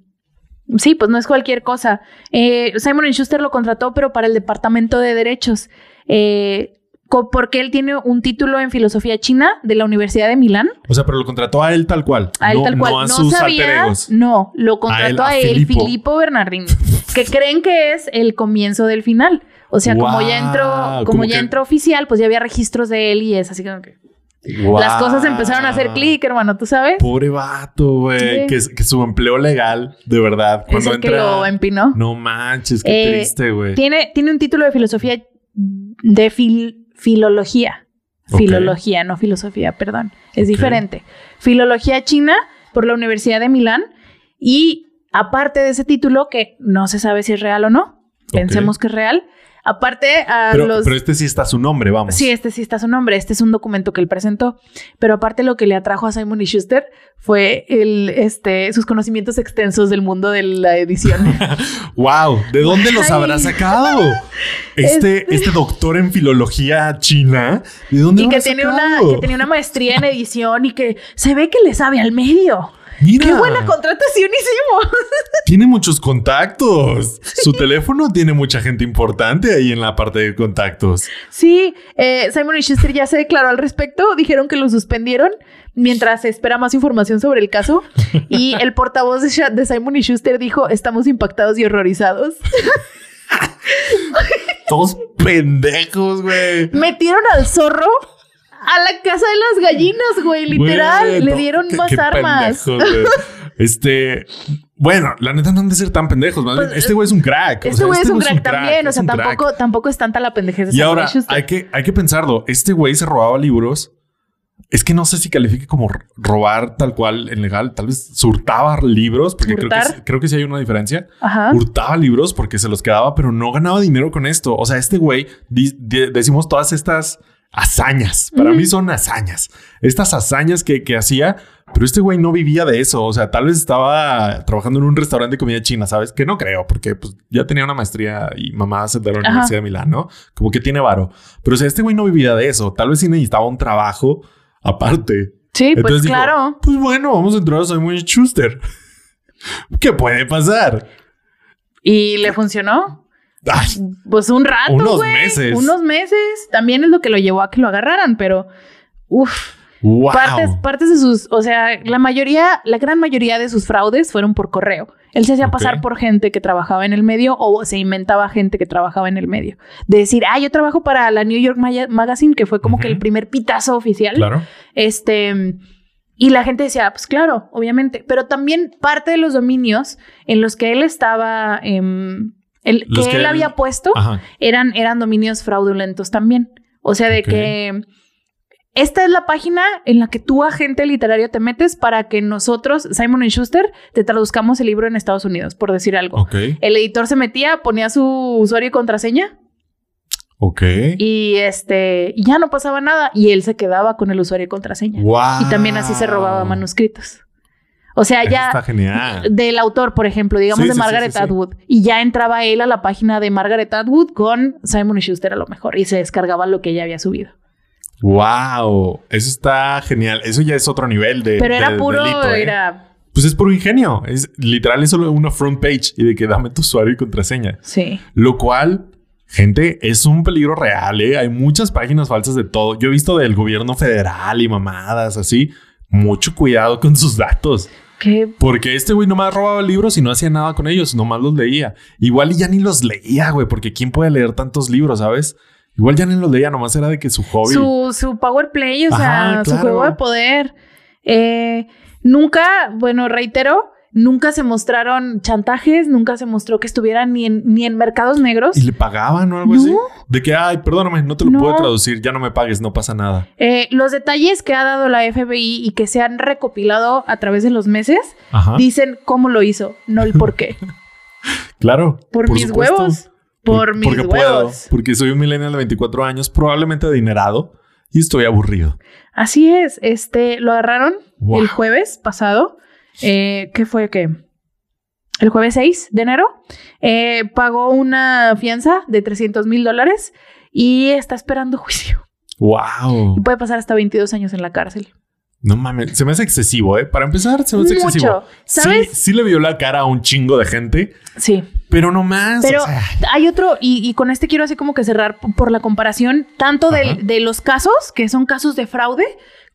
sí, pues no es cualquier cosa. Eh, Simon Schuster lo contrató, pero para el departamento de derechos. Eh, porque él tiene un título en filosofía china de la Universidad de Milán. O sea, pero lo contrató a él tal cual. A él no, tal cual. No a No, sus sabía. No, lo contrató A a él, él, a Filippo. Filippo Bernardini, que creen que es el comienzo del final. O sea, como ya entró, como ya que- entró oficial, pues ya había registros de él y es así como que las cosas empezaron a hacer clic, hermano, ¿tú sabes? Pobre vato, güey. Sí. Que, que su empleo legal, de verdad. Es Cuando el que entra. lo empinó. No manches, qué Eh, triste, güey. Tiene, tiene un título de filosofía de fil- filología. Filología, no filosofía, perdón. Es diferente. Filología china por la Universidad de Milán. Y aparte de ese título, que no se sabe si es real o no, pensemos que es real. Aparte a Pero, los... pero este sí está su nombre, vamos. Sí, este sí está su nombre. Este es un documento que él presentó. Pero aparte lo que le atrajo a Simon y Schuster fue el, este, sus conocimientos extensos del mundo de la edición. Wow, ¿de dónde los habrá sacado? Este, este doctor en filología china, ¿de dónde y lo que tiene, una, que tenía una maestría en edición y que se ve que le sabe al medio. Mira, ¡Qué buena contratación hicimos! tiene muchos contactos. Su teléfono tiene mucha gente importante ahí en la parte de contactos. Sí, eh, Simon y Schuster ya se declaró al respecto. Dijeron que lo suspendieron mientras se espera más información sobre el caso. Y el portavoz de, Simon y Schuster dijo: Estamos impactados y horrorizados. Todos pendejos, güey. Metieron al zorro a la casa de las gallinas, güey. Literal. Güey, Le no, dieron qué- más qué armas. este, bueno, la neta no han de ser tan pendejos. más bien, Pues, este güey es un crack. o Este sea, güey es un crack crack, también. O sea, crack. tampoco, tampoco es tanta la pendejez de Y ahora hay que, hay que pensarlo. Este güey se robaba libros. Es que no sé si califique como robar tal cual en legal. Tal vez surtaba libros, porque creo que, creo que sí hay una diferencia. Ajá. Hurtaba libros porque se los quedaba, pero no ganaba dinero con esto. O sea, este güey, decimos todas estas hazañas. Para mí son hazañas. Estas hazañas que, que hacía, pero este güey no vivía de eso. O sea, tal vez estaba trabajando en un restaurante de comida china, ¿sabes? Que no creo, porque pues, ya tenía una maestría y mamá de la Ajá. Universidad de Milán, ¿no? Como que tiene varo. Pero o sea, este güey no vivía de eso. Tal vez sí necesitaba un trabajo aparte. Sí, pues claro. Pues bueno, vamos a entrar a Simon Schuster. ¿Qué puede pasar? Y le funcionó. Ay, Pues un rato. Unos meses. Unos meses. También es lo que lo llevó a que lo agarraran, pero. Uf. wow. Partes, partes de sus. O sea, la mayoría, la gran mayoría de sus fraudes fueron por correo. Él se hacía pasar por gente que trabajaba en el medio o se inventaba gente que trabajaba en el medio. De decir, ah, yo trabajo para la New York Magazine, que fue como que el primer pitazo oficial. Claro. Este. Y la gente decía, pues claro, obviamente. Pero también parte de los dominios en los que él estaba. em, el, que, que él había puesto Ajá. eran, eran dominios fraudulentos también. O sea, de que esta es la página en la que tú, agente literario, te metes para que nosotros, Simon Schuster, te traduzcamos el libro en Estados Unidos, por decir algo. Ok. El editor se metía, ponía su usuario y contraseña Ok. y este ya no pasaba nada y él se quedaba con el usuario y contraseña. Wow. Y también así se robaba manuscritos. O sea, Eso ya está genial. del autor, por ejemplo, digamos Sí, de sí, Margaret sí. Atwood, y ya entraba él a la página de Margaret Atwood con Simon Schuster a lo mejor y se descargaba lo que ella había subido. Wow, eso está genial. Eso ya es otro nivel de. Pero era de puro, delito, ¿eh? era Pues es puro ingenio. Es literal, es solo una front page y de que dame tu usuario y contraseña. sí. Lo cual, gente, es un peligro real, ¿eh? Hay muchas páginas falsas de todo. Yo he visto del gobierno federal y mamadas así. Mucho cuidado con sus datos. Que Porque este güey nomás robaba libros y no hacía nada con ellos, nomás los leía. Igual y ya ni los leía, güey, porque ¿quién puede leer tantos libros, sabes? Igual ya ni los leía, nomás era de que su hobby. su, su power play, o sea, su juego de poder. Eh, nunca, bueno, reitero, nunca se mostraron chantajes, nunca se mostró que estuvieran ni en, ni en mercados negros. ¿Y le pagaban o algo No. así? De que, ay, perdóname, no te lo No. puedo traducir, ya no me pagues, no pasa nada. Eh, los detalles que ha dado la FBI y que se han recopilado a través de los meses Ajá. dicen cómo lo hizo, no el por qué. Claro. Por, mis supuesto. huevos. Por, mis porque puedo, huevos. porque soy un millennial de 24 años, probablemente adinerado y estoy aburrido. Así es. Este, lo agarraron Wow. el jueves pasado. Eh, ¿Qué fue? ¿Qué? El jueves 6 de enero. Eh, pagó una fianza de 300 mil dólares y está esperando juicio. Wow. Y puede pasar hasta 22 años en la cárcel. No mames, se me hace excesivo, ¿eh? Para empezar, se me hace excesivo. Mucho. ¿Sabes? Sí, sí le vio la cara a un chingo de gente, Sí. pero no más. Pero o sea, hay otro, y, y con este quiero así como que cerrar por la comparación, tanto de, los casos, que son casos de fraude,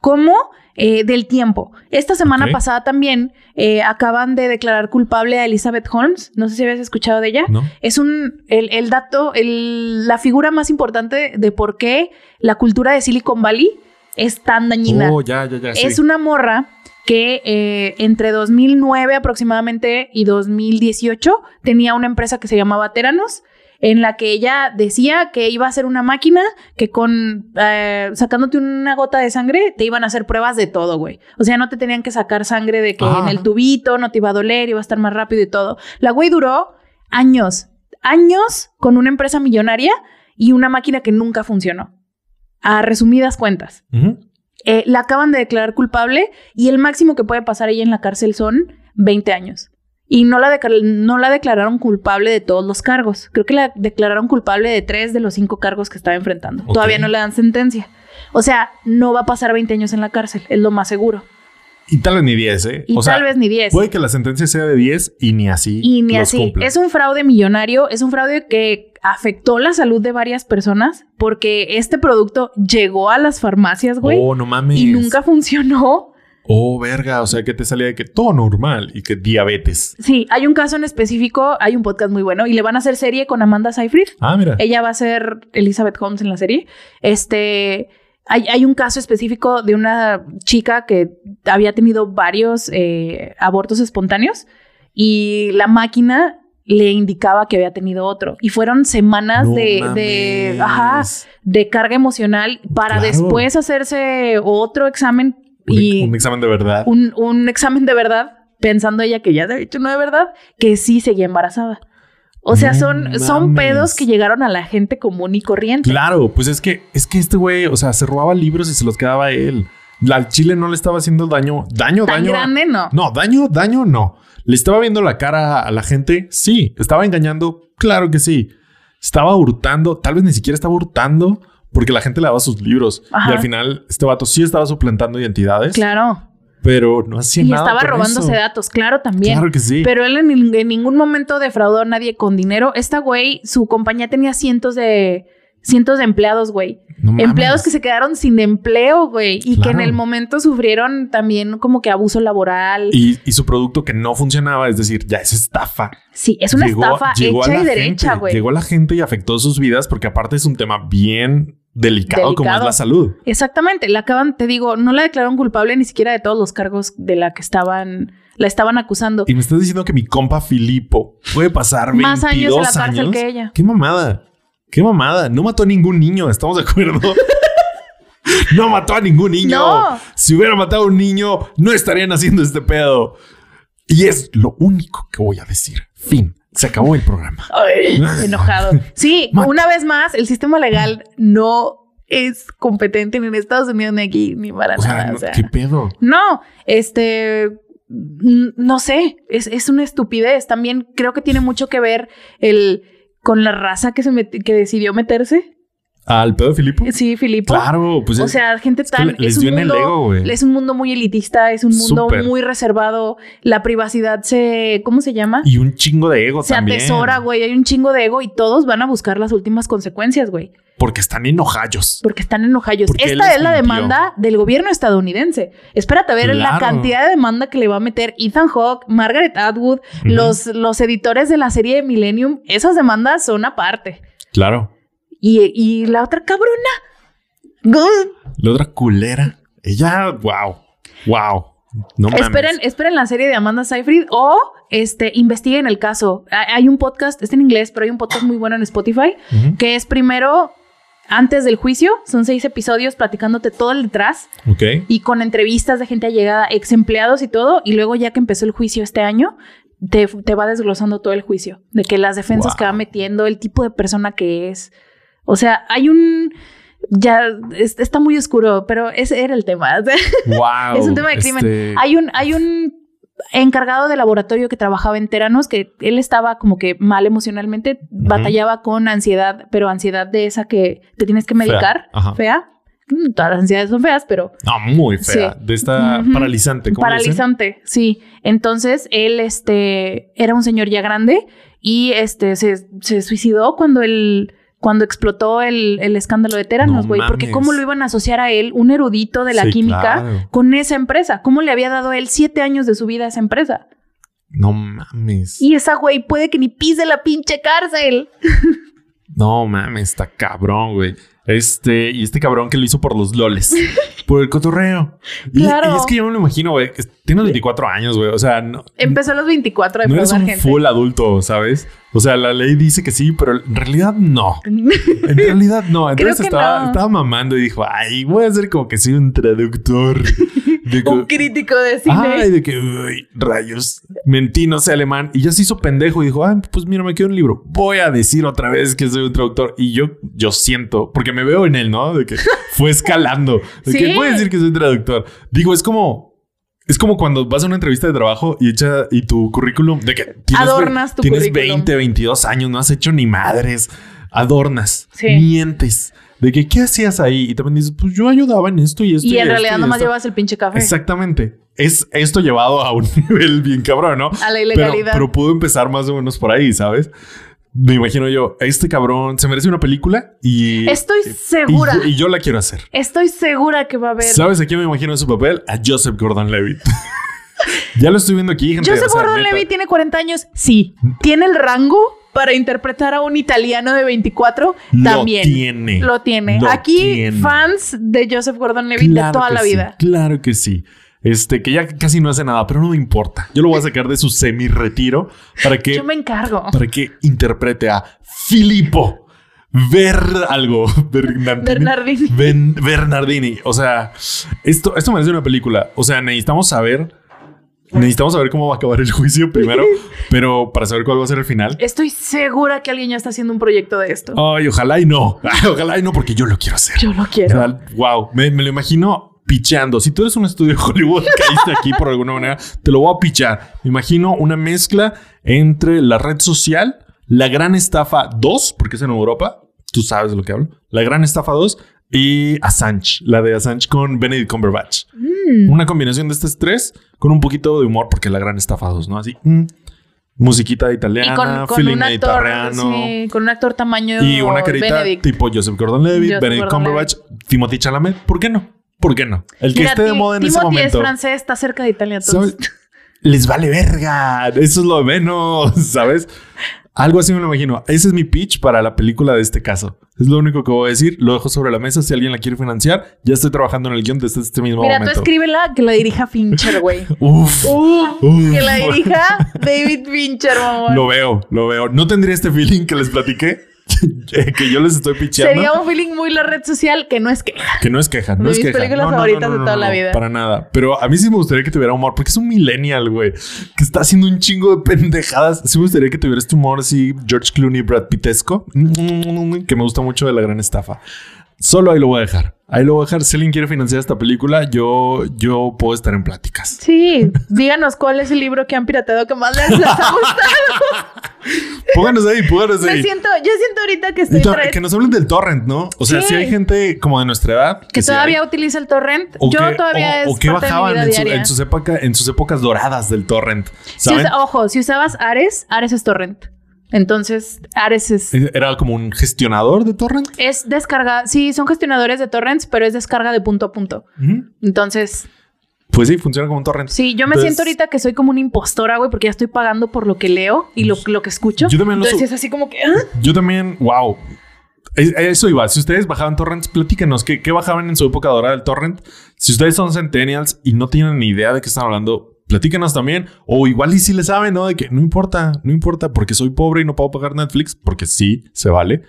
como eh, del tiempo. Esta semana pasada también eh, acaban de declarar culpable a Elizabeth Holmes. No sé si habías escuchado de ella. ¿no? Es un, el, el dato, el- la figura más importante de por qué la cultura de Silicon Valley es tan dañina. Oh, ya, ya, ya. sí. Es una morra que eh, entre 2009 aproximadamente y 2018 tenía una empresa que se llamaba Teranos, en la que ella decía que iba a ser una máquina que con eh, sacándote una gota de sangre te iban a hacer pruebas de todo, güey. O sea, no te tenían que sacar sangre de que en el tubito no te iba a doler, iba a estar más rápido y todo. La güey duró años, años con una empresa millonaria y una máquina que nunca funcionó. A resumidas cuentas. Eh, la acaban de declarar culpable y el máximo que puede pasar ella en la cárcel son 20 años. Y no la, no la declararon culpable de todos los cargos. Creo que la declararon culpable de tres de los cinco cargos que estaba enfrentando. Todavía no le dan sentencia. O sea, no va a pasar 20 años en la cárcel, es lo más seguro. Y tal vez ni 10, ¿eh? Y o sea, tal vez ni 10. Puede que la sentencia sea de 10 y ni así. Y ni los así. cumpla. Es un fraude millonario, es un fraude que afectó la salud de varias personas porque este producto llegó a las farmacias, güey, Oh, no mames. y nunca funcionó. Oh, verga. O sea, que te salía de que todo normal y que diabetes. Sí, hay un caso en específico, hay un podcast muy bueno y le van a hacer serie con Amanda Seyfried. Ah, mira. Ella va a ser Elizabeth Holmes en la serie. Este, hay, hay un caso específico de una chica que había tenido varios eh, abortos espontáneos y la máquina le indicaba que había tenido otro. Y fueron semanas No de, de, ajá, de carga emocional para Claro. después hacerse otro examen y un examen de verdad. un, un examen de verdad, pensando ella que ya se había hecho uno de verdad, que sí seguía embarazada. O sea, No son, son pedos que llegaron a la gente común y corriente. Claro, pues es que, es que este güey, o sea, se robaba libros y se los quedaba él. Al chile no le estaba haciendo daño. Daño, Tan daño. grande, no. No, daño, daño, no. ¿Le estaba viendo la cara a la gente? Sí. ¿Estaba engañando? Claro que sí. ¿Estaba hurtando? Tal vez ni siquiera estaba hurtando porque la gente le daba sus libros. Ajá. Y al final, este vato sí estaba suplantando identidades, Claro. pero no hacía Y nada. estaba con robándose eso. datos, claro, también. Claro que sí. Pero él en, nin- en ningún momento defraudó a nadie con dinero. Esta güey, su compañía tenía cientos de cientos de empleados, güey. No. Empleados que se quedaron sin empleo, güey. Y que en el momento sufrieron también como que abuso laboral. Y, y su producto que no funcionaba, es decir, ya es estafa. sí, es una Llegó- estafa llegó hecha y derecha, güey. Llegó a la gente y afectó sus vidas porque aparte es un tema bien delicado, como es la salud. Exactamente, la acaban, te digo, no la declararon culpable ni siquiera de todos los cargos de la que estaban, la estaban acusando. Y me estás diciendo que mi compa Filipo puede pasar 22 Más años en la cárcel años? que ella. ¡Qué mamada! ¡Qué mamada! No mató a ningún niño, ¿estamos de acuerdo? no mató a ningún niño. No. Si hubiera matado a un niño, no estarían haciendo este pedo. Y es lo único que voy a decir. Fin. Se acabó el programa. Ay, enojado. Sí, una vez más, el sistema legal no es competente ni en Estados Unidos ni aquí ni para O sea, nada. no- o sea. ¿qué pedo? No, este, no sé, es, es una estupidez. También creo que tiene mucho que ver el con la raza que se que decidió meterse. ¿Al pedo de Filipo? Sí, Filipo. Claro, pues o es- sea, gente es que tan. les es, un dio en el mundo, ego, güey. es un mundo muy elitista, es un mundo Súper. muy reservado. La privacidad se. ¿Cómo se llama? Y un chingo de ego se también. atesora, güey. Hay un chingo de ego y todos van a buscar las últimas consecuencias, güey. Porque están enojallos. Porque están enojallos. Porque Esta es la demanda del gobierno estadounidense. Espérate a ver la cantidad de demanda que le va a meter Ethan Hawke, Margaret Atwood, los, los editores de la serie de Millennium. Esas demandas son aparte. Claro. Y, y la otra cabrona. La otra culera. Ella, wow. Wow. No mames. Esperen, esperen la serie de Amanda Seyfried o este, investiguen el caso. Hay un podcast, está en inglés, pero hay un podcast muy bueno en Spotify que es primero antes del juicio. Son seis episodios platicándote todo el detrás Ok. y con entrevistas de gente allegada, ex empleados y todo. Y luego, ya que empezó el juicio este año, te, te va desglosando todo el juicio de que las defensas Wow. que va metiendo, el tipo de persona que es. O sea, hay un. Ya es- está muy oscuro, pero ese era el tema. Wow. Es un tema de crimen. Este, Hay un, hay un encargado de laboratorio que trabajaba en Teranos que él estaba como que mal emocionalmente, batallaba con ansiedad, pero ansiedad de esa que te tienes que medicar, Ajá. fea. Mm, Todas las ansiedades son feas, pero No, muy fea. Sí. De esta Ujú. paralizante. ¿cómo dicen? paralizante, sí. Entonces él, este, era un señor ya grande y este se, se suicidó cuando él cuando explotó el, el escándalo de Teranos, No güey, porque cómo lo iban a asociar a él, un erudito de la Sí, química, claro. con esa empresa. ¿Cómo le había dado él siete años de su vida a esa empresa? No mames. Y esa güey puede que ni pise la pinche cárcel. No mames, está cabrón, güey. Este, y este cabrón que lo hizo por los loles, por el cotorreo. Y, Claro. y es que yo me lo imagino, güey. que Tiene 24 años, güey. O sea, no, Empezó a los 24 de no eres un gente. full adulto, ¿sabes? O sea, la ley dice que sí, pero en realidad no. En realidad no. Entonces estaba, no. estaba mamando y dijo, ay, voy a hacer como que soy un traductor. De un crítico de cine. Ay, de que, uy, rayos, mentí, no sé alemán. Y ya se hizo pendejo y dijo, ay, pues mira, me quedó un libro. Voy a decir otra vez que soy un traductor. Y yo, yo siento, porque me veo en él, ¿no? De que fue escalando. De Sí. que voy a decir que soy traductor. Digo, es como... Es como cuando vas a una entrevista de trabajo y echa y tu currículum de que tienes, Adornas tu tienes currículum. 20, 22 años, no has hecho ni madres, adornas, Sí. mientes. De que, ¿qué hacías ahí? Y también dices, pues yo ayudaba en esto y esto. y en esto realidad y nomás esto". llevas el pinche café. Exactamente. Es esto llevado a un nivel bien cabrón, ¿no? A la Pero, ilegalidad. pero pudo empezar más o menos por ahí, ¿sabes? Me imagino yo, este cabrón se merece una película y... Estoy segura. Y, y yo la quiero hacer. Estoy segura que va a haber. ¿Sabes a quién me imagino en su papel? A Joseph Gordon-Levitt. ya lo estoy viendo aquí, gente. Joseph o sea, Gordon. Levitt tiene 40 años. Sí. ¿Tiene el rango para interpretar a un italiano de 24? Lo También. tiene. Lo tiene. Lo Aquí, tiene. fans de Joseph Gordon Levitt de toda la sí, vida. Claro que sí. Este, que ya casi no hace nada, pero no me importa. Yo lo voy a sacar de su semi-retiro para que Yo me encargo. para que interprete a Filippo Ver algo. Bernardini. Bernardini. Ben- Bernardini. O sea, esto, esto merece una película. O sea, necesitamos saber. Necesitamos saber cómo va a acabar el juicio primero, pero para saber cuál va a ser el final. Estoy segura que alguien ya está haciendo un proyecto de esto. Ay, ojalá y no. Ojalá y no, porque yo lo quiero hacer. Yo lo quiero. wow, me, me lo imagino picheando. Si tú eres un estudio de Hollywood, caíste aquí por alguna manera, te lo voy a pichar. Me imagino una mezcla entre la red social, la gran estafa 2, porque es en Europa, tú sabes de lo que hablo, la gran estafa 2 y Assange, la de Assange con Benedict Cumberbatch. Mm. Una combinación de estos tres con un poquito de humor, porque la gran estafa 2, ¿no? Así, mm, musiquita italiana, Y con, con feeling un actor, mediterráneo. sí, con un actor tamaño Y una carita Benedict. tipo Joseph Gordon-Levitt, Joseph Benedict. Cumberbatch, Timothy Chalamet. ¿Por qué no? ¿Por qué no? El que Mira, esté de moda en ese Timothy momento. es francés, está cerca de Italia. Les vale verga. Eso es lo de menos, ¿sabes? Algo así me lo imagino. Ese es mi pitch para la película de este caso. Es lo único que voy a decir. Lo dejo sobre la mesa. Si alguien la quiere financiar, ya estoy trabajando en el guion desde este mismo Mira, tú momento. escríbela que la dirija Fincher, güey. Uf. Uf, Uf. que la dirija David Fincher, mamón. Lo veo, lo veo. No tendría este feeling que les platiqué. que yo les estoy picheando. Sería un feeling muy la red social que no es queja. Que no es queja, no De es mis queja. películas No, favoritas no, no, de toda la vida. Para nada. Pero a mí sí me gustaría que tuviera humor, porque es un millennial, güey, que está haciendo un chingo de pendejadas. Sí me gustaría que tuviera este humor así, George Clooney, Brad Pittesco, que me gusta mucho de la gran estafa. Solo ahí lo voy a dejar. Ahí lo voy a dejar. Si alguien quiere financiar esta película, yo, yo puedo estar en pláticas. Sí, díganos cuál es el libro que han pirateado que más les, les ha gustado. Pónganos ahí, pónganos Me ahí. siento, yo siento ahorita que estoy tra- que nos hablen del torrent, ¿no? O sea, Sí. si hay gente como de nuestra edad. que todavía utiliza el torrent. o yo que- todavía o, es o que parte de mi bajaban vida en, su- diaria. en sus época- en sus épocas doradas del torrent. Si ojo, si usabas Ares, Ares es torrent. Entonces, Ares es, Era como un gestionador de torrent. es descarga. Sí, son gestionadores de torrents, pero es descarga de punto a punto. Entonces, Pues sí, funciona como un torrent. sí, yo me Entonces, siento ahorita que soy como una impostora, güey, porque ya estoy pagando por lo que leo y lo, lo que escucho. Yo también lo Entonces, es así como que. ¿ah? Yo también, wow. Es- Eso iba. Si ustedes bajaban torrents, platíquenos qué, qué bajaban en su época dorada del torrent. Si ustedes son centennials y no tienen ni idea de qué están hablando, platíquenos también. O igual y si le saben, ¿no? De que no importa, no importa, porque soy pobre y no puedo pagar Netflix, porque sí, se vale.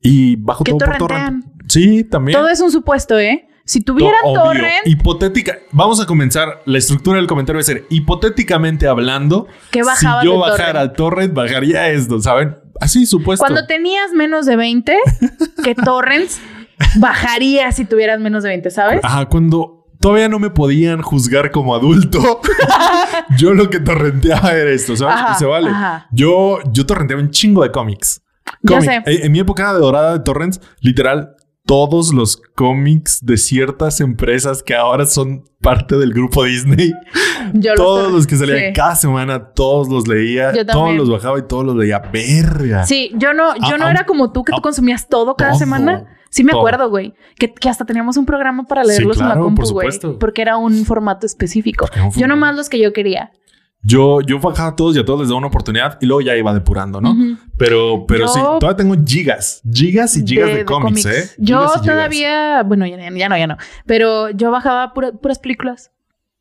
Y bajo todo por torrent. Sí, también. Todo es un supuesto, ¿eh? Si tuvieran Obvio. torrent, Hipotética. Vamos a comenzar. La estructura del comentario va a ser hipotéticamente hablando. ¿Qué Si yo bajara torrent, bajaría esto, ¿saben? Así, supuesto. cuando tenías menos de 20, que torrents bajaría si tuvieras menos de 20, ¿sabes? Ajá, cuando todavía no me podían juzgar como adulto, yo lo que torrenteaba era esto, ¿sabes? Ajá, y se vale. ajá. Yo, yo torrenteaba un chingo de cómics. Ya Cómic. sé. En, en mi época de dorada de torrents, literal, todos los cómics de ciertas empresas que ahora son parte del grupo Disney, Yo todos los que salían sí. cada semana, todos los leía, todos los bajaba y todos los leía. Verga. Sí, yo no, yo Ah, no ah, era como tú que tú ah, consumías todo cada todo, semana. Sí me todo. acuerdo, güey. Que, que hasta teníamos un programa para Sí, leerlos en la compu, por güey. Porque era un formato específico. Yo nomás los que yo quería. Yo, yo bajaba a todos y a todos les daba una oportunidad y luego ya iba depurando, ¿no? Pero, pero Yo- sí, todavía tengo gigas, gigas y gigas de, cómics, ¿eh? Yo todavía, bueno, ya, ya no, ya no. Pero yo bajaba pura- puras películas.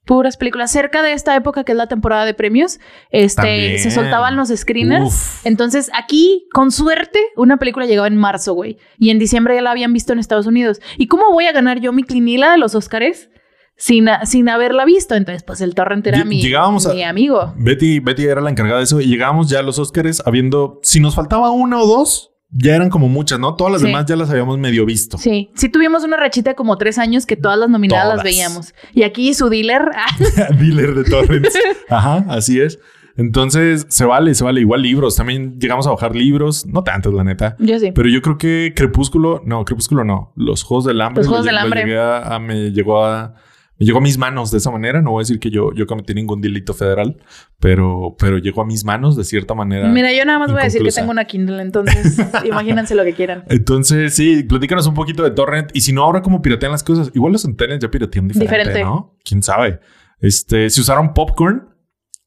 Puras películas. Cerca de esta época, que es la temporada de premios, este, También. se soltaban los screeners. Uf. Entonces, aquí, con suerte, una película llegaba en marzo, güey. Y en diciembre ya la habían visto en Estados Unidos. ¿Y cómo voy a ganar yo mi clinila de los Óscares sin, sin haberla visto? Entonces, pues el torrent era mi, llegábamos a- mi amigo. Betty, Betty era la encargada de eso y llegábamos ya a los Óscares habiendo, si nos faltaba una o dos, ya eran como muchas, ¿no? Todas las Sí. demás ya las habíamos medio visto. Sí, sí tuvimos una rachita de como tres años que todas las nominadas las veíamos. Y aquí su dealer, ah, Dealer de torrents. Ajá, así es. Entonces, se vale, se vale. Igual libros. También llegamos a bajar libros. No tantos, la neta. yo sí. Pero yo creo que Crepúsculo, no, Crepúsculo no. Los Juegos del Hambre. Los Juegos del Hambre. a- a- me llegó a llegó a mis manos de esa manera. No voy a decir que yo, yo cometí ningún delito federal, pero, pero llegó a mis manos de cierta manera. Mira, yo nada más voy a decir que tengo una Kindle, entonces imagínense lo que quieran. Entonces, sí, platícanos un poquito de Torrent. Y si no, ahora cómo piratean las cosas. Igual los centennials ya piratean diferente, Diferente. ¿no? ¿Quién sabe? Este, si usaron Popcorn,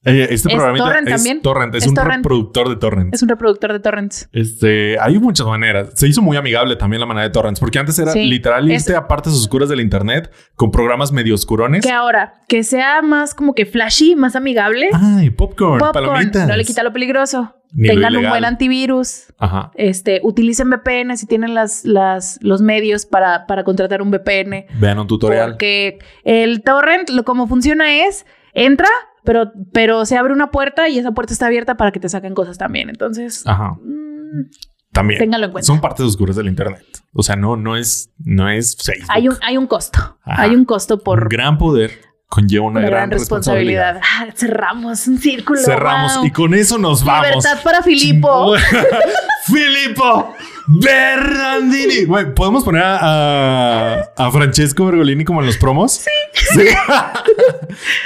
eh, este ¿Es programita torrent es también? Torrent. Es, Es un torrent. reproductor de Torrent. Es un reproductor de torrents. Este, hay muchas maneras. Se hizo muy amigable también la manera de torrents, porque antes era Sí. literal irte a partes oscuras del internet con programas medio oscurones. Que ahora, que sea más como que flashy, más amigable. Ay, popcorn, Popcorn, palomitas. no le quita lo peligroso. Ni lo Tengan un buen antivirus. Ajá. Este, utilicen VPN si tienen las, las, los medios para, para contratar un VPN. Vean un tutorial. Porque el torrent, lo como funciona es, entra, pero, pero se abre una puerta y esa puerta está abierta para que te saquen cosas también. Entonces, Ajá. mm, También. ténganlo en cuenta. Son partes oscuras del internet. O sea, no, no es, no es Facebook. Hay un, hay un costo. Ajá. Hay un costo Un por gran poder conlleva una, una gran, responsabilidad. Ah, cerramos un círculo. Cerramos wow. y con eso nos vamos. Libertad para Filipo. Filippo Berrandini. Güey, ¿podemos poner a, a, a Francesco Bergolini como en los promos? Sí.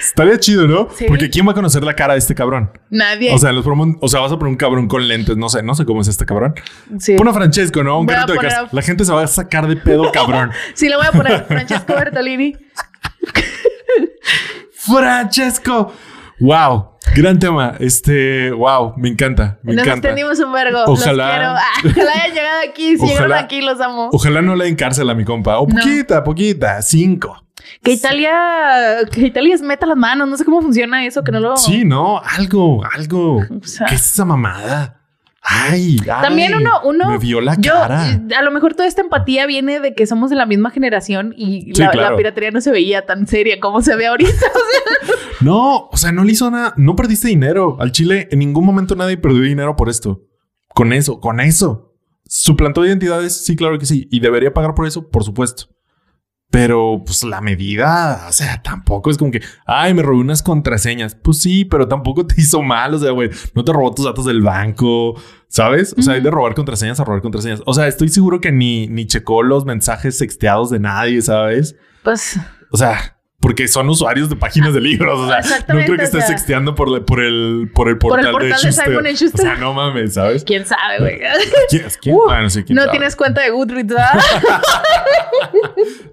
Estaría chido, ¿no? Sí. Porque ¿quién va a conocer la cara de este cabrón? Nadie. O sea, los promos, o sea, vas a poner un cabrón con lentes, no sé, no sé cómo es este cabrón. sí. Pon a Francesco, ¿no? Un Voy carrito de casa. a- La gente se va a sacar de pedo, cabrón. Sí, le voy a poner Francesco Bertolini. Francesco. Wow, gran tema. Este, wow, me encanta, me Nos encanta. extendimos un vergo. Ojalá- Los quiero. Ah, ojalá hayan llegado aquí. Si llegaron Ojalá- aquí, los amo. Ojalá no le den cárcel a mi compa. O No. poquita, poquita, cinco. Que Italia, que Italia es meta las manos. No sé cómo funciona eso, que no lo. Sí, no, algo, algo. O sea, ¿Qué es esa mamada? Ay, ay, También uno, uno. Me vio la yo, cara. a lo mejor toda esta empatía viene de que somos de la misma generación y Sí, la, claro. la piratería no se veía tan seria como se ve ahorita. O sea, No, o sea, no le hizo nada. No perdiste dinero. Al Chile, en ningún momento nadie perdió dinero por esto. Con eso, con eso. Suplantó identidades, sí, claro que sí. Y debería pagar por eso, por supuesto. Pero pues la medida, o sea, tampoco es como que, ay, me robé unas contraseñas. Pues sí, pero tampoco te hizo mal. O sea, güey, no te robó tus datos del banco, ¿sabes? O sea, hay de robar contraseñas a robar contraseñas. O sea, estoy seguro que ni, ni checó los mensajes sexteados de nadie, ¿sabes? Pues O sea, porque son usuarios de páginas de libros. O sea, no creo que estés sexteando por, la- por el, por el Por el portal, portal de Schuster. Simon Schuster. O sea, no mames, ¿sabes? quién sabe, güey. ¿Quién? quién? Uh, Bueno, sí, quién no sabe. tienes cuenta de Goodreads, ¿verdad?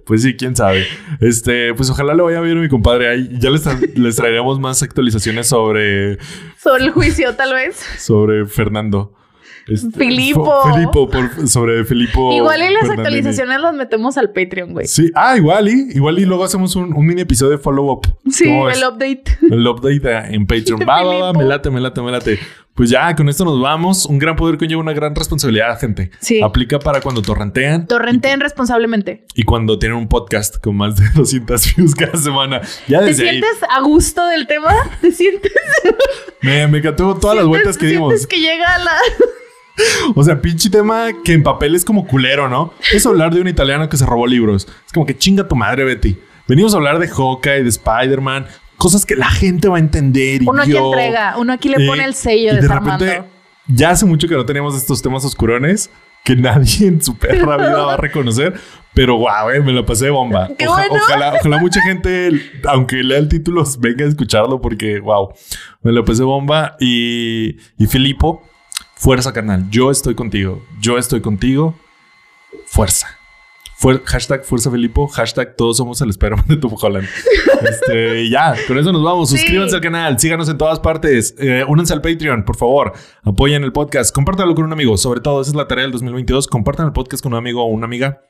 Pues sí, quién sabe. Este, pues ojalá le vaya a mi compadre ahí. Ya les, tra- les traeremos más actualizaciones sobre, Sobre el juicio, tal vez. sobre Fernando. Este, Filipo. Filipo, por- sobre Filipo. Igual y las actualizaciones las metemos al Patreon, güey. Sí, ah, igual y igual y luego hacemos un, un mini episodio de follow up. Sí, ¿Cómo el update. El update en Patreon. Va, va, va, me late, me late, me late. Pues ya, con esto nos vamos. Un gran poder conlleva una gran responsabilidad, gente. Sí. Aplica para cuando torrentean Torrenteen responsablemente. y cuando tienen un podcast con más de 200 views cada semana. Ya ¿Te desde ahí. sientes a gusto del tema? ¿Te sientes? Me, me encantó todas las vueltas que dimos. ¿Sientes que llega a la... O sea, pinche tema que en papel es como culero, ¿no? Es hablar de un italiano que se robó libros. Es como que chinga tu madre, Betty. Venimos a hablar de Hawkeye, de Spider-Man, cosas que la gente va a entender. Y Uno aquí yo- entrega, uno aquí le Eh, pone el sello y de desarmando. repente, ya hace mucho que no teníamos estos temas oscurones que nadie en su perra vida va a reconocer. Pero wow, eh, me la pasé de bomba. ¡Qué Oja- bueno! ojalá, ojalá mucha gente, aunque lea el título, venga a escucharlo porque wow, me la pasé bomba. Y, y Filipo, fuerza, carnal. Yo estoy contigo. Yo estoy contigo. Fuerza. Fuer- hashtag Fuerza Filipo, hashtag todos somos el Spider-Man de Tom Holland. Este, ya, con eso nos vamos. Sí. Suscríbanse al canal, síganos en todas partes. Eh, únanse al Patreon, por favor. Apoyen el podcast. Compártanlo con un amigo. Sobre todo, esa es la tarea del 2022. Compartan el podcast con un amigo o una amiga.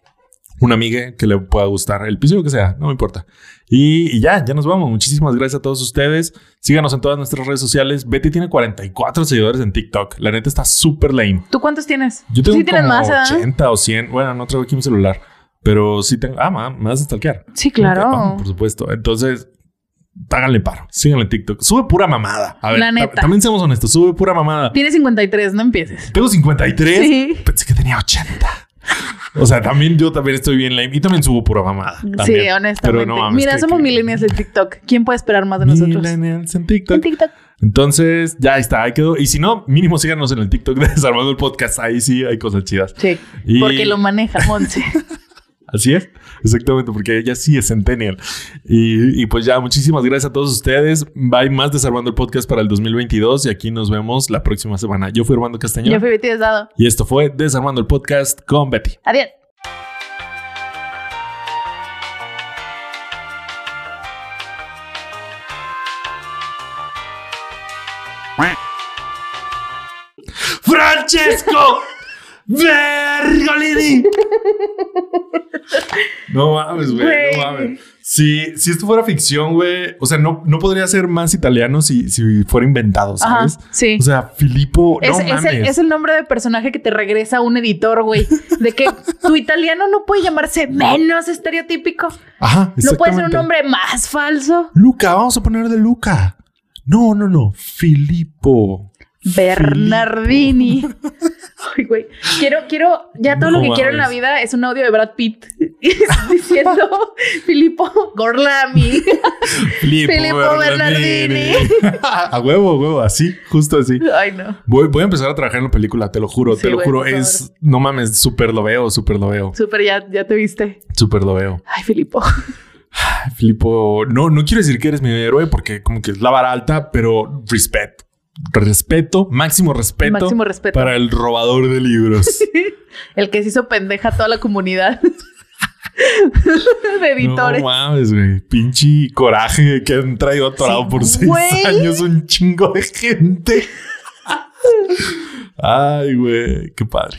Una amiga que le pueda gustar. El episodio que sea, no me importa. Y, y ya, ya nos vamos. Muchísimas gracias a todos ustedes. Síganos en todas nuestras redes sociales. Betty tiene 44 seguidores en TikTok. La neta está súper lame. ¿Tú cuántos tienes? Yo tengo sí como más, ¿verdad? 80 o 100. Bueno, no traigo aquí mi celular. Pero sí tengo... Ah, ma, me vas a stalkear. Sí, claro. Ah, por supuesto. Entonces, háganle paro. Síganle en TikTok. Sube pura mamada. A ver, La ta- neta. también seamos honestos. Sube pura mamada. Tienes 53, no empieces. Tengo 53. Sí. Pensé que tenía 80. O sea, también yo también estoy bien lame. Y también subo pura mamada. Sí, honestamente. Pero no mames, Mira, que- somos que- millennials de TikTok. ¿Quién puede esperar más de nosotros? Millennials en TikTok. En TikTok. Entonces, ya está. Ahí quedó. Y si no, mínimo síganos en el TikTok de Desarmando el Podcast. Ahí sí hay cosas chidas. Sí. Y- Porque lo maneja Monse. Así es, exactamente, porque ella sí es Centennial. Y, y pues ya, muchísimas gracias a todos ustedes. Hay más Desarmando el Podcast para el 2022 y aquí nos vemos la próxima semana. Yo fui Armando Castañón Yo fui Betty Desdado. y esto fue Desarmando el Podcast con Betty. Adiós. ¡Francesco! ¡Vergolini! No mames, güey. No mames. Si, si esto fuera ficción, güey, o sea, no, no podría ser más italiano si, si fuera inventado, Ajá, ¿sabes? sí. O sea, Filippo, Es, no es mames. el, es el nombre de personaje que te regresa un editor, güey. De que tu italiano no puede llamarse menos estereotípico. Ajá, No puede ser un nombre más falso. Luca, vamos a poner de Luca. No, no, no. Filippo. Bernardini. Ay, güey. Quiero, quiero, ya todo No lo que quiero en la vida es un audio de Brad Pitt diciendo Filippo Gorlami. Filippo, Filippo Bernardini. a huevo, a huevo, así, justo así. Ay, no. Voy, voy a empezar a trabajar en la película, te lo juro, Sí, te lo güey, juro. Es, no mames, súper lo veo, súper lo veo, Súper, ya, ya te viste. súper lo veo. Ay, Filippo. Ay, Filippo, no, no quiero decir que eres mi héroe porque como que es la vara alta, pero respeto. Respeto, máximo respeto. Máximo respeto. Para el robador de libros. El que se hizo pendeja a toda la comunidad de editores. No mames, güey. Pinche coraje que han traído atorado Sí, por seis años un chingo de gente. Ay, güey. Qué padre.